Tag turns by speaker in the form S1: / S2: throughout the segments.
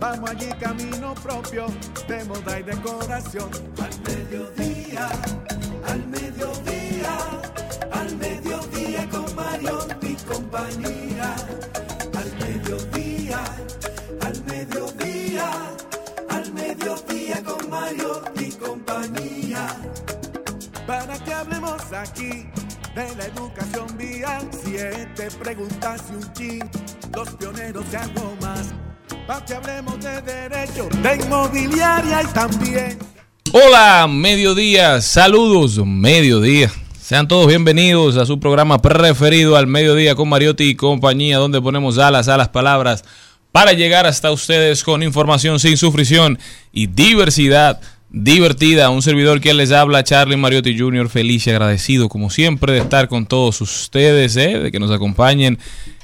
S1: Vamos allí camino propio de moda y decoración. Al mediodía, al mediodía, al mediodía con Mario y compañía. Al mediodía, al mediodía, al mediodía con Mario y compañía para que hablemos aquí de la educación vial. Siete preguntas y un chin, los pioneros de algo más. Para que hablemos de derecho, de inmobiliaria y también.
S2: Hola, mediodía, saludos, mediodía. Sean todos bienvenidos a su programa preferido al mediodía con Mariotti y compañía, donde ponemos alas a las palabras para llegar hasta ustedes con información sin sufrición y diversidad divertida. Un servidor que les habla, Charlie Mariotti Jr., feliz y agradecido, como siempre, de estar con todos ustedes, ¿eh? de que nos acompañen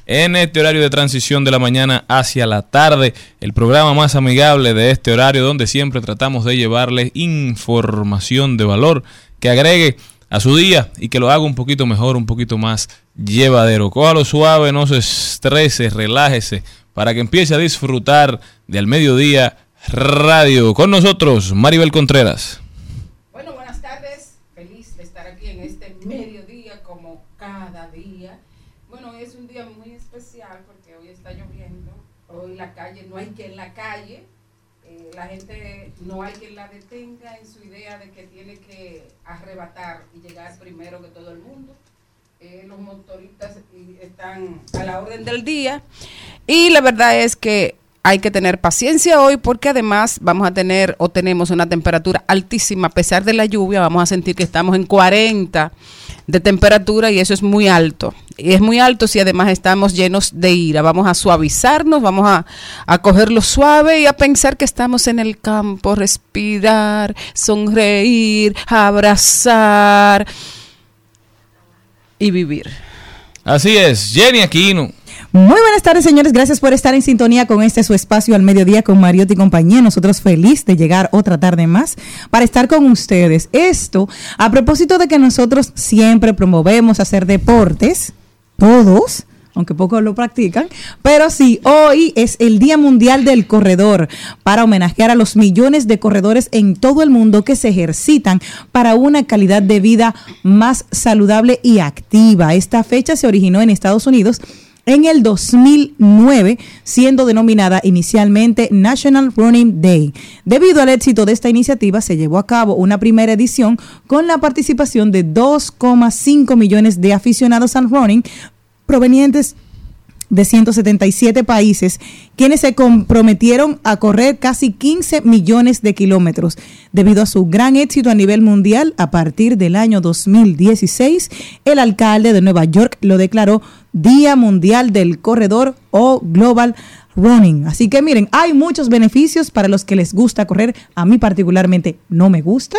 S2: en este horario de transición de la mañana hacia la tarde, el programa más amigable de este horario, donde siempre tratamos de llevarles información de valor que agregue a su día y que lo haga un poquito mejor, un poquito más llevadero. Cójalo suave, no se estrese, relájese, para que empiece a disfrutar del mediodía Radio. Con nosotros, Maribel Contreras.
S3: Bueno, buenas tardes. Feliz de estar aquí en este mediodía como cada día. Bueno, hoy es un día muy especial porque hoy está lloviendo. Hoy la calle, no hay que en la calle. Eh, la gente no hay quien la detenga en su idea de que tiene que arrebatar y llegar primero que todo el mundo. Eh, los motoristas están a la orden del día. Y la verdad es que hay que tener paciencia hoy porque además vamos a tener o tenemos una temperatura altísima a pesar de la lluvia, vamos a sentir que estamos en 40 de temperatura y eso es muy alto. Y es muy alto si además estamos llenos de ira. Vamos a suavizarnos, vamos a, a cogerlo suave y a pensar que estamos en el campo, respirar, sonreír, abrazar y vivir.
S2: Así es, Jenny Aquino.
S4: Muy buenas tardes, señores. Gracias por estar en sintonía con este su espacio al mediodía con Mariotti y compañía. Nosotros feliz de llegar otra tarde más para estar con ustedes. Esto a propósito de que nosotros siempre promovemos hacer deportes, todos aunque pocos lo practican, pero sí, hoy es el Día Mundial del Corredor para homenajear a los millones de corredores en todo el mundo que se ejercitan para una calidad de vida más saludable y activa. Esta fecha se originó en Estados Unidos en el 2009, siendo denominada inicialmente National Running Day. Debido al éxito de esta iniciativa, se llevó a cabo una primera edición con la participación de 2,5 millones de aficionados al running provenientes de 177 países, quienes se comprometieron a correr casi 15 millones de kilómetros. Debido a su gran éxito a nivel mundial, a partir del año 2016, el alcalde de Nueva York lo declaró Día Mundial del Corredor o Global Running. Así que miren, hay muchos beneficios para los que les gusta correr. A mí particularmente no me gusta.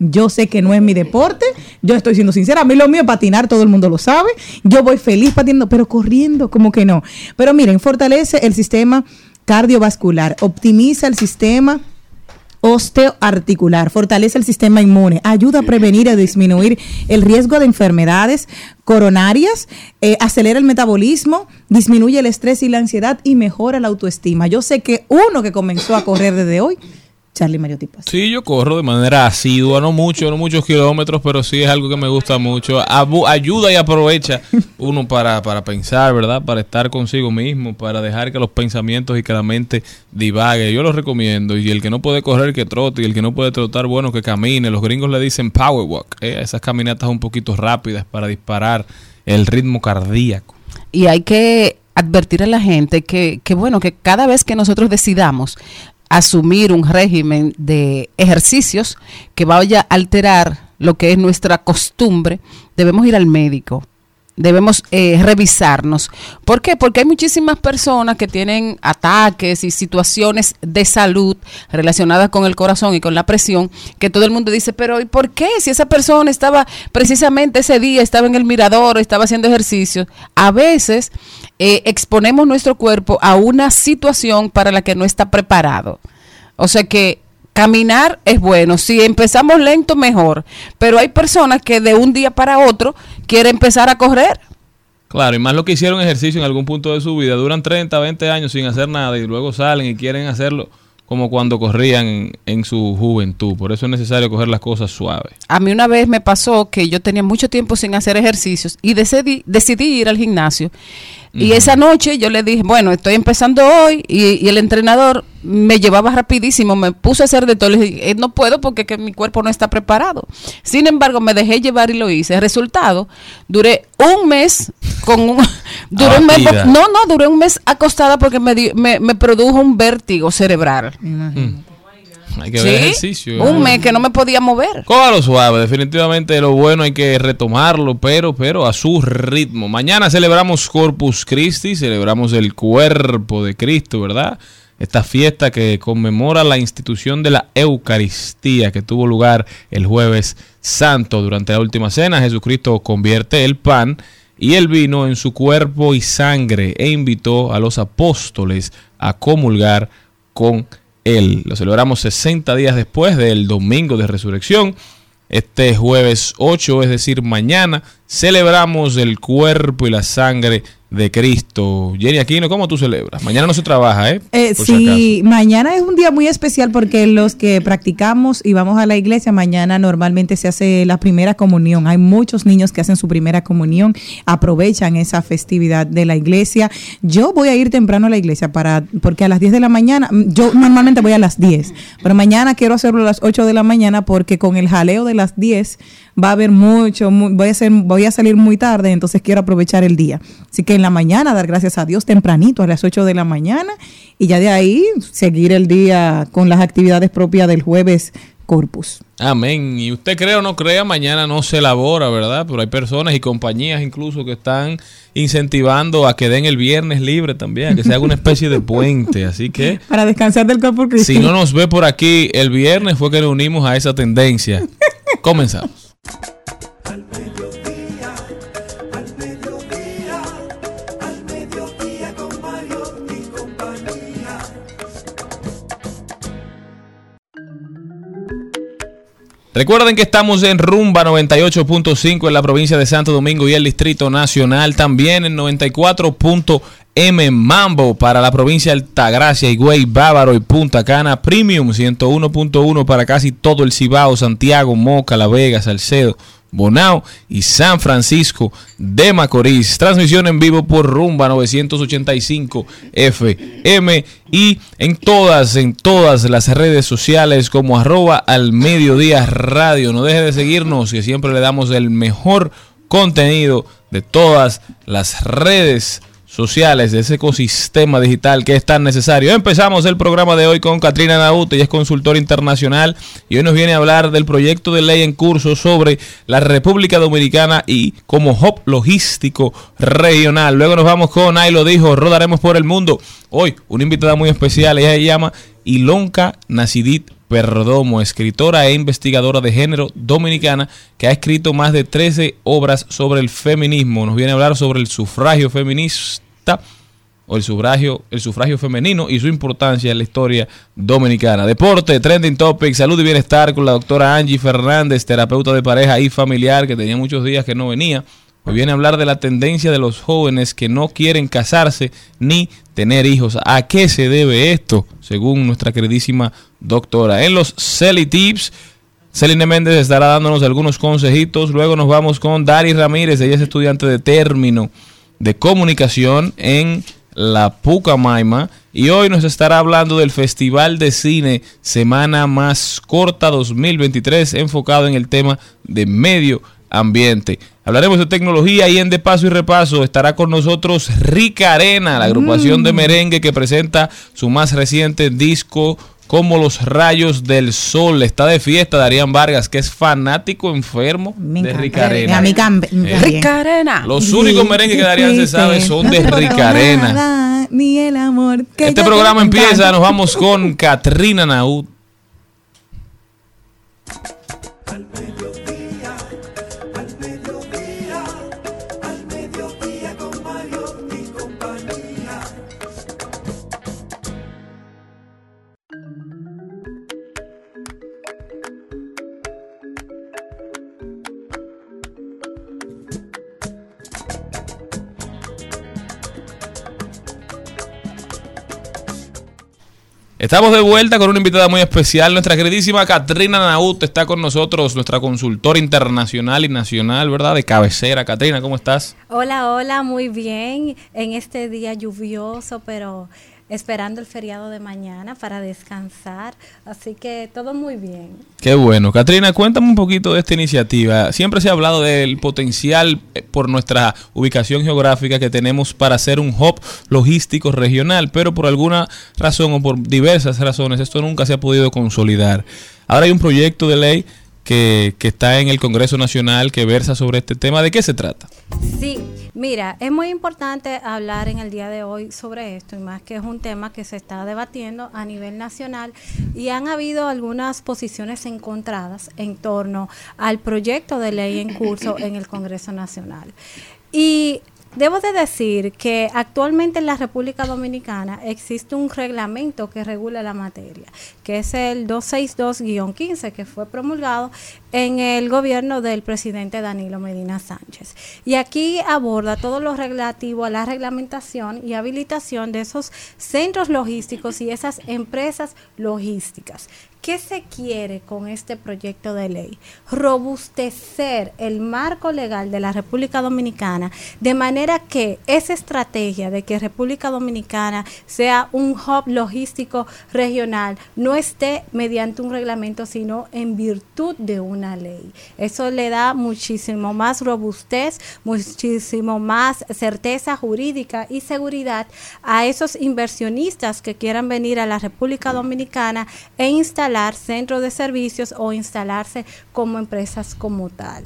S4: Yo sé que no es mi deporte, yo estoy siendo sincera, a mí lo mío es patinar, todo el mundo lo sabe, yo voy feliz patinando, pero corriendo como que no. Pero miren, fortalece el sistema cardiovascular, optimiza el sistema osteoarticular, fortalece el sistema inmune, ayuda a prevenir y disminuir el riesgo de enfermedades coronarias, eh, acelera el metabolismo, disminuye el estrés y la ansiedad y mejora la autoestima. Yo sé que uno que comenzó a correr desde hoy Charlie Mario Tipas.
S2: Sí, yo corro de manera asidua, no mucho, no muchos kilómetros, pero sí es algo que me gusta mucho. Abu- ayuda y aprovecha uno para, para pensar, ¿verdad? Para estar consigo mismo, para dejar que los pensamientos y que la mente divague. Yo lo recomiendo. Y el que no puede correr, que trote. Y el que no puede trotar, bueno, que camine. Los gringos le dicen power walk. ¿eh? Esas caminatas un poquito rápidas para disparar el ritmo cardíaco.
S3: y hay que advertir a la gente que, que, bueno, que cada vez que nosotros decidamos asumir un régimen de ejercicios que vaya a alterar lo que es nuestra costumbre, debemos ir al médico. Debemos eh, revisarnos. ¿Por qué? Porque hay muchísimas personas que tienen ataques y situaciones de salud relacionadas con el corazón y con la presión, que todo el mundo dice, pero ¿y por qué? Si esa persona estaba precisamente ese día, estaba en el mirador, estaba haciendo ejercicio. A veces eh, exponemos nuestro cuerpo a una situación para la que no está preparado. O sea que caminar es bueno. Si empezamos lento, mejor. Pero hay personas que de un día para otro quieren empezar a correr.
S2: Claro, y más lo que hicieron ejercicio en algún punto de su vida, duran 30, 20 años sin hacer nada y luego salen y quieren hacerlo como cuando corrían en, en su juventud. Por eso es necesario coger las cosas suaves.
S3: A mí una vez me pasó que yo tenía mucho tiempo sin hacer ejercicios y decidí, decidí ir al gimnasio. Y esa noche yo le dije, bueno, estoy empezando hoy y, y el entrenador me llevaba rapidísimo, me puse a hacer de todo. Le dije, "Eh, no puedo porque que mi cuerpo no está preparado. Sin embargo, me dejé llevar y lo hice. Resultado, duré un mes con un... duré un mes, no, no, duré un mes acostada porque me, di- me, me produjo un vértigo cerebral.
S2: Hay que
S3: ¿Sí?
S2: ver ejercicio.
S3: Un mes que no me podía mover.
S2: Cójalo suave, definitivamente lo bueno hay que retomarlo, pero, pero a su ritmo. Mañana celebramos Corpus Christi, celebramos el cuerpo de Cristo, ¿verdad? Esta fiesta que conmemora la institución de la Eucaristía que tuvo lugar el jueves santo. Durante la última cena, Jesucristo convierte el pan y el vino en su cuerpo y sangre e invitó a los apóstoles a comulgar con él. Lo celebramos 60 días después del domingo de resurrección. Este jueves 8, es decir, mañana, celebramos el cuerpo y la sangre de Cristo. Jenny Aquino, ¿cómo tú celebras? Mañana no se trabaja, ¿eh?
S4: Eh,
S2: si
S4: sí, mañana es un día muy especial porque los que practicamos y vamos a la iglesia, mañana normalmente se hace la primera comunión. Hay muchos niños que hacen su primera comunión, aprovechan esa festividad de la iglesia. Yo voy a ir temprano a la iglesia para porque a las 10 de la mañana, mm, yo normalmente voy a las 10, pero mañana quiero hacerlo a las 8 de la mañana porque con el jaleo de las 10 va a haber mucho, mu- voy a ser, voy a salir muy tarde, entonces quiero aprovechar el día. Así que en la mañana dar gracias a Dios tempranito a las 8 de la mañana y ya de ahí seguir el día con las actividades propias del jueves Corpus.
S2: Amén. Y usted cree o no crea, mañana no se elabora, ¿verdad? Pero hay personas y compañías incluso que están incentivando a que den el viernes libre también, a que se haga una especie de puente. Así que
S4: Para descansar del Corpus Christi.
S2: si no nos ve por aquí el viernes fue que nos unimos a esa tendencia. Comenzamos. Recuerden que estamos en Rumba 98.5 en la provincia de Santo Domingo y el Distrito Nacional. También en 94.m Mambo para la provincia de Altagracia, Higüey, Bávaro y Punta Cana. Premium 101.1 para casi todo el Cibao, Santiago, Moca, La Vega, Salcedo. Bonao y San Francisco de Macorís. Transmisión en vivo por Rumba 985 FM y en todas, en todas las redes sociales como arroba al mediodía radio. No deje de seguirnos que siempre le damos el mejor contenido de todas las redes sociales, de ese ecosistema digital que es tan necesario. Empezamos el programa de hoy con Katrina Naute, ella es consultora internacional y hoy nos viene a hablar del proyecto de ley en curso sobre la República Dominicana y como hub logístico regional. Luego nos vamos con, ahí lo dijo, rodaremos por el mundo. Hoy una invitada muy especial, ella se llama Ilonka Nacidit Perdomo, escritora e investigadora de género dominicana que ha escrito más de 13 obras sobre el feminismo. Nos viene a hablar sobre el sufragio feminista o el sufragio, el sufragio femenino y su importancia en la historia dominicana. Deporte, trending topic, salud y bienestar con la doctora Angie Fernández, terapeuta de pareja y familiar que tenía muchos días que no venía. Hoy viene a hablar de la tendencia de los jóvenes que no quieren casarse ni tener hijos. ¿A qué se debe esto? Según nuestra queridísima doctora. En los Celi Tips, Celine Méndez estará dándonos algunos consejitos. Luego nos vamos con Dari Ramírez. Ella es estudiante de término de comunicación en la Pucamaima. Y hoy nos estará hablando del Festival de Cine Semana Más Corta 2023, enfocado en el tema de medio ambiente. Hablaremos de tecnología y en De Paso y Repaso estará con nosotros Rica Arena, la agrupación de merengue que presenta su más reciente disco como los rayos del sol. Está de fiesta Darían Vargas, que es fanático enfermo
S4: Me
S2: de
S4: encanta.
S2: Rica Arena.
S4: A mí cam-
S2: Eh,
S3: Rica Arena.
S2: Los únicos merengues que Darían se sabe son de Rica Arena.
S4: Nada, Ni el amor que
S2: Este programa empieza,
S4: encanta.
S2: nos vamos con Katrina Naud. Estamos de vuelta con una invitada muy especial. Nuestra queridísima Katrina Naut está con nosotros, nuestra consultora internacional y nacional, ¿verdad? De cabecera. Katrina, ¿cómo estás?
S5: Hola, hola, muy bien. En este día lluvioso, pero esperando el feriado de mañana para descansar. Así que todo muy bien.
S2: Qué bueno. Katrina, cuéntame un poquito de esta iniciativa. Siempre se ha hablado del potencial eh, por nuestra ubicación geográfica que tenemos para hacer un hub logístico regional, pero por alguna razón o por diversas razones esto nunca se ha podido consolidar. Ahora hay un proyecto de ley que, que está en el Congreso Nacional que versa sobre este tema. ¿De qué se trata?
S5: Sí, mira, es muy importante hablar en el día de hoy sobre esto, y más que es un tema que se está debatiendo a nivel nacional y han habido algunas posiciones encontradas en torno al proyecto de ley en curso en el Congreso Nacional. Debo de decir que actualmente en la República Dominicana existe un reglamento que regula la materia, que es el 262-15, que fue promulgado en el gobierno del presidente Danilo Medina Sánchez. Y aquí aborda todo lo relativo a la reglamentación y habilitación de esos centros logísticos y esas empresas logísticas. ¿Qué se quiere con este proyecto de ley? Robustecer el marco legal de la República Dominicana de manera que esa estrategia de que República Dominicana sea un hub logístico regional no esté mediante un reglamento, sino en virtud de una ley. Eso le da muchísimo más robustez, muchísimo más certeza jurídica y seguridad a esos inversionistas que quieran venir a la República Dominicana e instalar centros de servicios o instalarse como empresas como tal.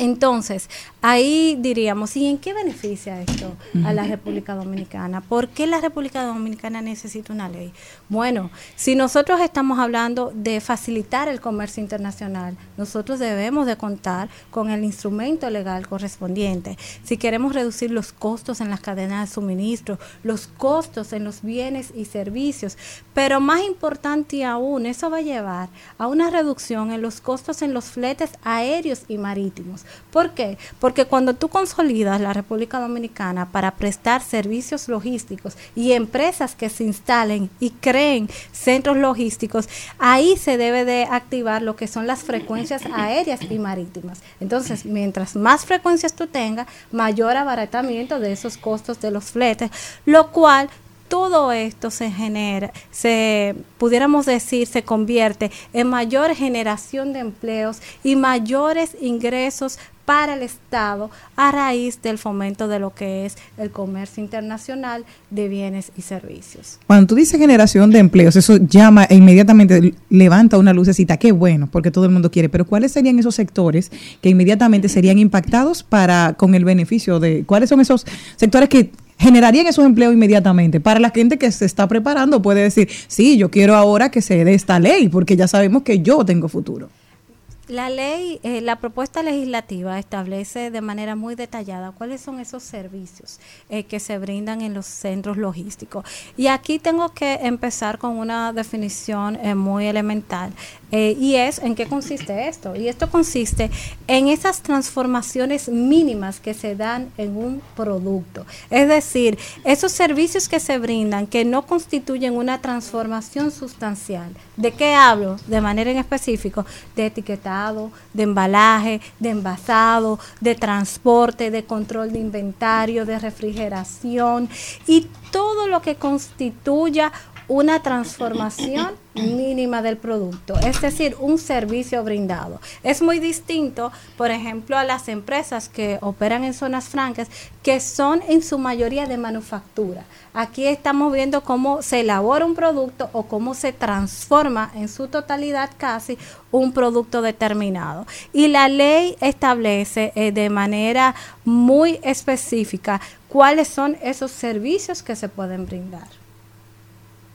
S5: Entonces, ahí diríamos, ¿y en qué beneficia esto a la República Dominicana? ¿Por qué la República Dominicana necesita una ley? Bueno, si nosotros estamos hablando de facilitar el comercio internacional, nosotros debemos de contar con el instrumento legal correspondiente. Si queremos reducir los costos en las cadenas de suministro, los costos en los bienes y servicios, pero más importante aún, eso va a llevar a una reducción en los costos en los fletes aéreos y marítimos. ¿Por qué? Porque cuando tú consolidas la República Dominicana para prestar servicios logísticos y empresas que se instalen y creen centros logísticos, ahí se debe de activar lo que son las frecuencias aéreas y marítimas. Entonces, mientras más frecuencias tú tengas, mayor abaratamiento de esos costos de los fletes, lo cual todo esto se genera, se pudiéramos decir, se convierte en mayor generación de empleos y mayores ingresos para el Estado a raíz del fomento de lo que es el comercio internacional de bienes y servicios.
S4: Cuando tú dices generación de empleos, eso llama e inmediatamente levanta una lucecita. Qué bueno, porque todo el mundo quiere. Pero ¿cuáles serían esos sectores que inmediatamente serían impactados para con el beneficio de cuáles son esos sectores que generarían esos empleos inmediatamente. Para la gente que se está preparando puede decir, sí, yo quiero ahora que se dé esta ley, porque ya sabemos que yo tengo futuro.
S5: La ley, eh, la propuesta legislativa establece de manera muy detallada cuáles son esos servicios eh, que se brindan en los centros logísticos. Y aquí tengo que empezar con una definición eh, muy elemental. y es en qué consiste esto. Y esto consiste en esas transformaciones mínimas que se dan en un producto. Es decir, esos servicios que se brindan que no constituyen una transformación sustancial. ¿De qué hablo? De manera en específico, de de embalaje, de envasado, de transporte, de control de inventario, de refrigeración y todo lo que constituya una transformación mínima del producto, es decir, un servicio brindado. Es muy distinto, por ejemplo, a las empresas que operan en zonas francas, que son en su mayoría de manufactura. Aquí estamos viendo cómo se elabora un producto o cómo se transforma en su totalidad casi un producto determinado. Y la ley establece eh, de manera muy específica cuáles son esos servicios que se pueden brindar.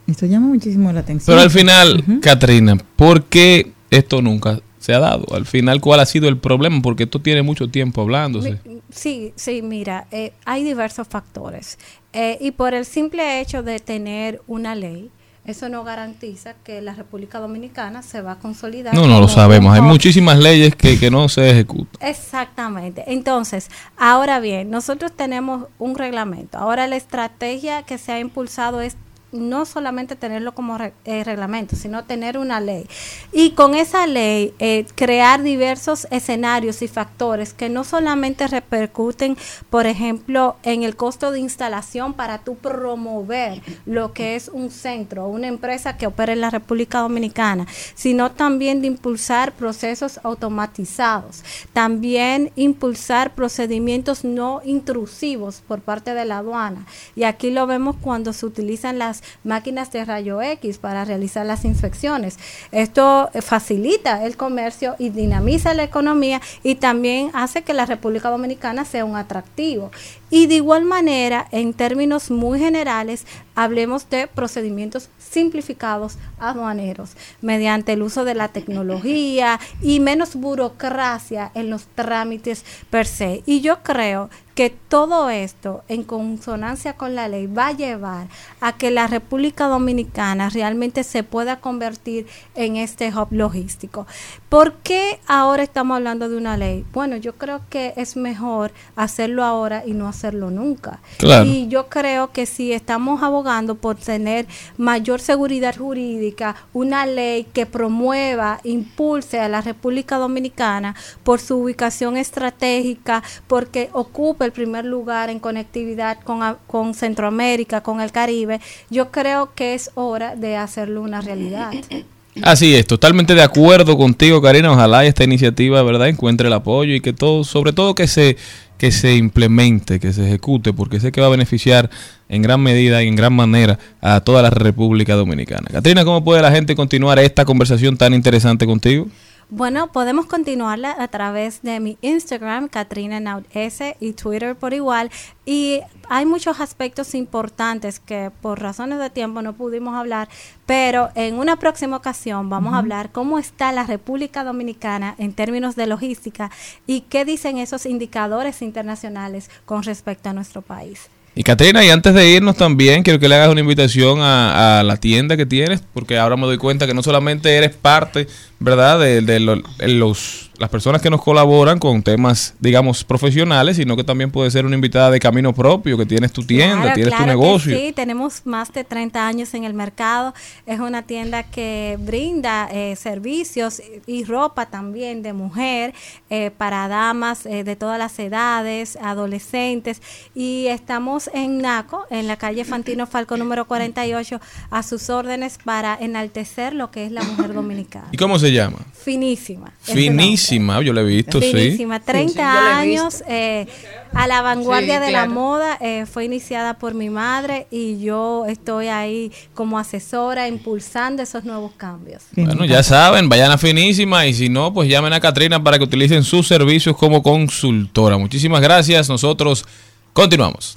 S4: Esto llama muchísimo la atención.
S2: Pero al final, Katrina, ¿por qué esto nunca se ha dado? Al final, ¿cuál ha sido el problema? Porque esto tiene mucho tiempo hablándose.
S5: Sí, sí, mira, eh, hay diversos factores. Eh, y por el simple hecho de tener una ley, eso no garantiza que la República Dominicana se va a consolidar.
S2: No, no lo sabemos. Hay muchísimas leyes que, que no se ejecutan.
S5: Exactamente. Entonces, ahora bien, nosotros tenemos un reglamento. Ahora la estrategia que se ha impulsado es no solamente tenerlo como eh, reglamento, sino tener una ley. Y con esa ley eh, crear diversos escenarios y factores que no solamente repercuten, por ejemplo, en el costo de instalación para tú promover lo que es un centro, una empresa que opera en la República Dominicana, sino también de impulsar procesos automatizados, también impulsar procedimientos no intrusivos por parte de la aduana. Y aquí lo vemos cuando se utilizan las máquinas de rayo X para realizar las inspecciones. Esto facilita el comercio y dinamiza la economía y también hace que la República Dominicana sea un atractivo. Y de igual manera, en términos muy generales, hablemos de procedimientos simplificados aduaneros mediante el uso de la tecnología y menos burocracia en los trámites per se. Y yo creo que todo esto, en consonancia con la ley, va a llevar a que la República Dominicana realmente se pueda convertir en este hub logístico. ¿Por qué ahora estamos hablando de una ley? Bueno, yo creo que es mejor hacerlo ahora y no hacerlo nunca. Y yo creo que si estamos abogando por tener mayor seguridad jurídica, una ley que promueva, impulse a la República Dominicana por su ubicación estratégica, porque ocupe el primer lugar en conectividad con, con Centroamérica, con el Caribe, yo creo que es hora de hacerlo una realidad.
S2: Así es, totalmente de acuerdo contigo, Karina. Ojalá esta iniciativa, ¿verdad?, encuentre el apoyo y que todo, sobre todo que se que se implemente, que se ejecute, porque sé que va a beneficiar en gran medida y en gran manera a toda la República Dominicana. Katrina, ¿cómo puede la gente continuar esta conversación tan interesante contigo?
S5: Bueno, podemos continuarla a través de mi Instagram, Katrina S, y Twitter por igual. Y hay muchos aspectos importantes que por razones de tiempo no pudimos hablar, pero en una próxima ocasión vamos a hablar cómo está la República Dominicana en términos de logística y qué dicen esos indicadores internacionales con respecto a nuestro país.
S2: Y Katrina, y antes de irnos también, quiero que le hagas una invitación a, la tienda que tienes, porque ahora me doy cuenta que no solamente eres parte, ¿verdad?, de, de los las personas que nos colaboran con temas, digamos, profesionales, sino que también puede ser una invitada de camino propio, que tienes tu tienda, tienes tu negocio.
S5: Sí, tenemos más de 30 años en el mercado. Es una tienda que brinda eh, servicios y ropa también de mujer eh, para damas eh, de todas las edades, adolescentes. Y estamos en NACO, en la calle Fantino Falco número 48, a sus órdenes para enaltecer lo que es la mujer dominicana.
S2: ¿Y cómo se llama?
S5: Finísima.
S2: Finísima yo la he visto,
S5: Finísima, 30 años eh, a la vanguardia de la moda. Eh, fue iniciada por mi madre y yo estoy ahí como asesora impulsando esos nuevos cambios.
S2: Bueno, ya saben, vayan a Finísima y si no, pues llamen a Katrina para que utilicen sus servicios como consultora. Muchísimas gracias. Nosotros continuamos.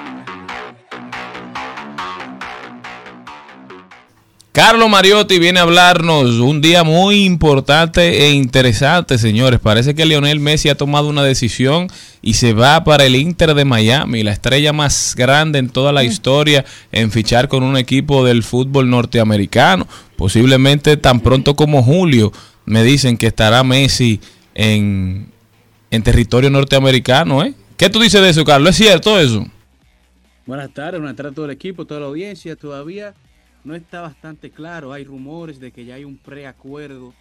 S2: Carlos Mariotti viene a hablarnos un día muy importante e interesante, señores. Parece que Lionel Messi ha tomado una decisión y se va para el Inter de Miami, la estrella más grande en toda la historia en fichar con un equipo del fútbol norteamericano. Posiblemente tan pronto como julio me dicen que estará Messi en, en territorio norteamericano. ¿eh? ¿Qué tú dices de eso, Carlos? ¿Es cierto eso?
S6: Buenas tardes, buenas tardes a todo el equipo, toda la audiencia. Todavía no está bastante claro. Hay rumores de que ya hay un preacuerdo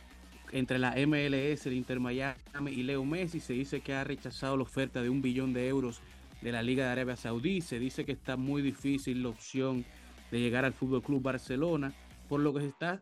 S6: entre la MLS, el Inter Miami y Leo Messi. Se dice que ha rechazado la oferta de un billón de euros de la Liga de Arabia Saudí. Se dice que está muy difícil la opción de llegar al Fútbol Club Barcelona, por lo que se está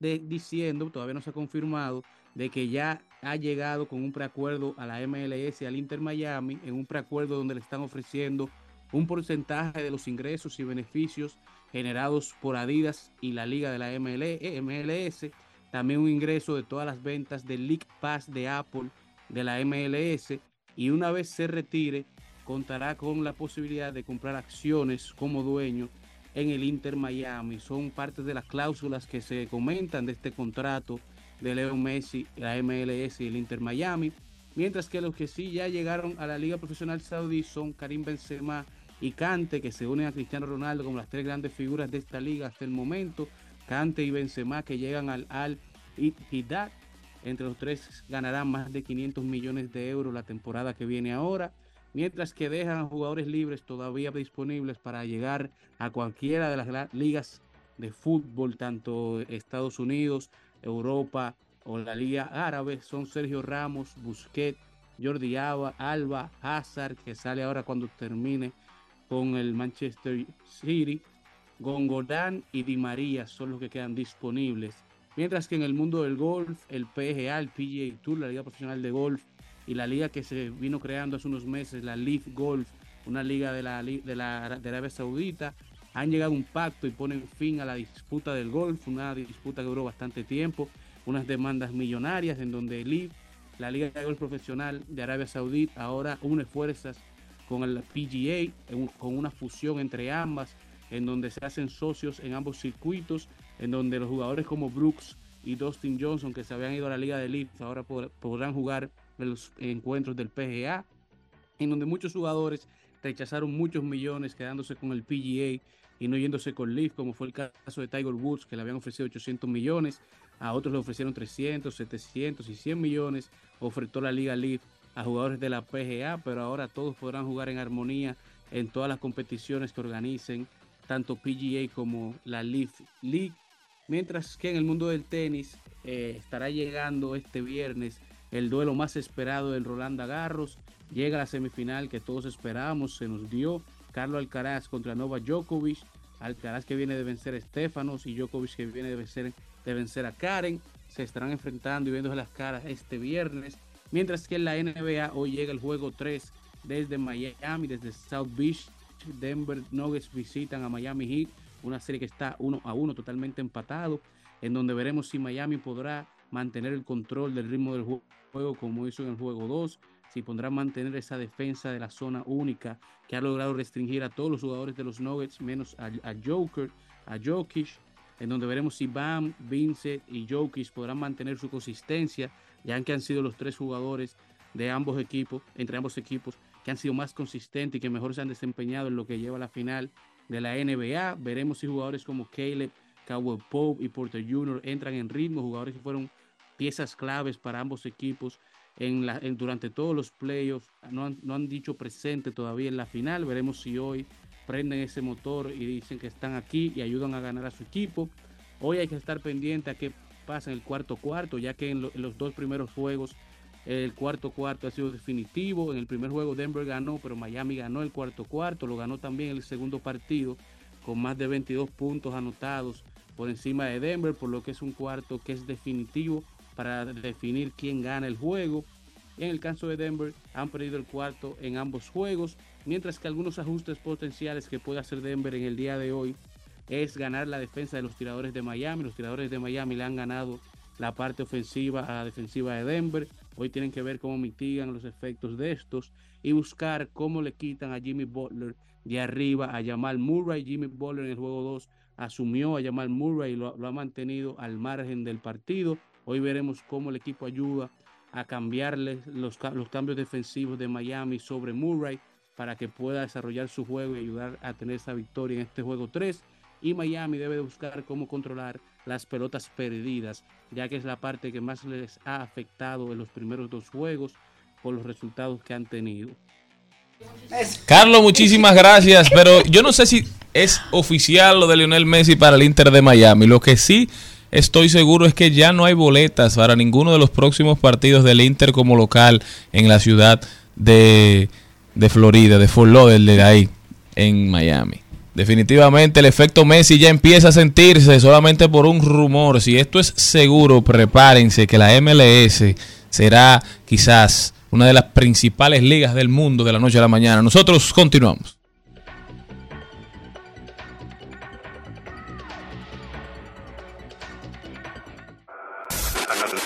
S6: diciendo, todavía no se ha confirmado, de que ya ha llegado con un preacuerdo a la MLS y al Inter Miami, en un preacuerdo donde le están ofreciendo un porcentaje de los ingresos y beneficios generados por Adidas y la liga de la MLS, también un ingreso de todas las ventas del League Pass de Apple de la MLS y una vez se retire contará con la posibilidad de comprar acciones como dueño en el Inter Miami. Son parte de las cláusulas que se comentan de este contrato de Leo Messi, la MLS y el Inter Miami. Mientras que los que sí ya llegaron a la Liga Profesional Saudí son Karim Benzema y Cante, que se unen a Cristiano Ronaldo como las tres grandes figuras de esta liga hasta el momento. Cante y Benzema que llegan al Al Ittihad. Entre los tres ganarán más de 500 millones de euros la temporada que viene ahora, mientras que dejan a jugadores libres todavía disponibles para llegar a cualquiera de las ligas de fútbol, tanto Estados Unidos, Europa o la Liga Árabe. Son Sergio Ramos, Busquets, Jordi Alba, Hazard, que sale ahora cuando termine con el Manchester City. Gongolán y Di María son los que quedan disponibles. Mientras que en el mundo del golf, el PGA, el PGA Tour, la Liga Profesional de Golf y la liga que se vino creando hace unos meses, la Leaf Golf, una liga de la, de la, de Arabia Saudita, han llegado a un pacto y ponen fin a la disputa del golf, una disputa que duró bastante tiempo, unas demandas millonarias en donde Leaf, la Liga de Golf Profesional de Arabia Saudita, ahora une fuerzas con el PGA, con una fusión entre ambas, en donde se hacen socios en ambos circuitos, en donde los jugadores como Brooks y Dustin Johnson, que se habían ido a la Liga de Leeds, ahora podrán jugar en los encuentros del PGA, en donde muchos jugadores rechazaron muchos millones quedándose con el PGA y no yéndose con Leaf, como fue el caso de Tiger Woods, que le habían ofrecido 800 millones, a otros le ofrecieron 300, 700 y 100 millones, ofertó la Liga Leaf a jugadores de la PGA, pero ahora todos podrán jugar en armonía en todas las competiciones que organicen, tanto PGA como la Leaf League. Mientras que en el mundo del tenis eh, estará llegando este viernes el duelo más esperado del Roland Garros. Llega la semifinal que todos esperamos, se nos dio. Carlos Alcaraz contra Nova Djokovic. Alcaraz que viene de vencer a Stefanos y Djokovic que viene de vencer, de vencer a Karen. Se estarán enfrentando y viendo las caras este viernes. Mientras que en la NBA hoy llega el juego 3 desde Miami, desde South Beach. Denver Nuggets visitan a Miami Heat, una serie que está 1 a 1 totalmente empatado, en donde veremos si Miami podrá mantener el control del ritmo del juego como hizo en el juego 2, si podrá mantener esa defensa de la zona única que ha logrado restringir a todos los jugadores de los Nuggets, menos a, Joker, a Jokic, en donde veremos si Bam, Vincent y Jokic podrán mantener su consistencia ya que han sido los tres jugadores de ambos equipos, entre ambos equipos, que han sido más consistentes y que mejor se han desempeñado en lo que lleva a la final de la NBA. Veremos si jugadores como Caleb, Cowell Pope y Porter Jr. entran en ritmo, jugadores que fueron piezas claves para ambos equipos en durante todos los playoffs. No han, no han dicho presente todavía en la final. Veremos si hoy prenden ese motor y dicen que están aquí y ayudan a ganar a su equipo. Hoy hay que estar pendiente a qué pasa en el cuarto cuarto, ya que en, los dos primeros juegos el cuarto cuarto ha sido definitivo. En el primer juego Denver ganó, pero Miami ganó el cuarto cuarto, lo ganó también el segundo partido con más de 22 puntos anotados por encima de Denver, por lo que es un cuarto que es definitivo para definir quién gana el juego. En el caso de Denver han perdido el cuarto en ambos juegos, mientras que algunos ajustes potenciales que puede hacer Denver en el día de hoy es ganar la defensa de los tiradores de Miami. Los tiradores de Miami le han ganado la parte ofensiva a la defensiva de Denver. Hoy tienen que ver cómo mitigan los efectos de estos y buscar cómo le quitan a Jimmy Butler de arriba a Jamal Murray. Jimmy Butler en el juego 2 asumió a Jamal Murray y lo, ha mantenido al margen del partido. Hoy veremos cómo el equipo ayuda a cambiarle los, los cambios defensivos de Miami sobre Murray para que pueda desarrollar su juego y ayudar a tener esa victoria en este juego 3. Y Miami debe de buscar cómo controlar las pelotas perdidas, ya que es la parte que más les ha afectado en los primeros dos juegos por los resultados que han tenido.
S2: Carlos, muchísimas gracias, pero yo no sé si es oficial lo de Lionel Messi para el Inter de Miami. Lo que sí estoy seguro es que ya no hay boletas para ninguno de los próximos partidos del Inter como local en la ciudad de, de Florida, de Fort Lauderdale, de ahí, en Miami. Definitivamente el efecto Messi ya empieza a sentirse solamente por un rumor. Si esto es seguro, prepárense que la MLS será quizás una de las principales ligas del mundo de la noche a la mañana. Nosotros continuamos.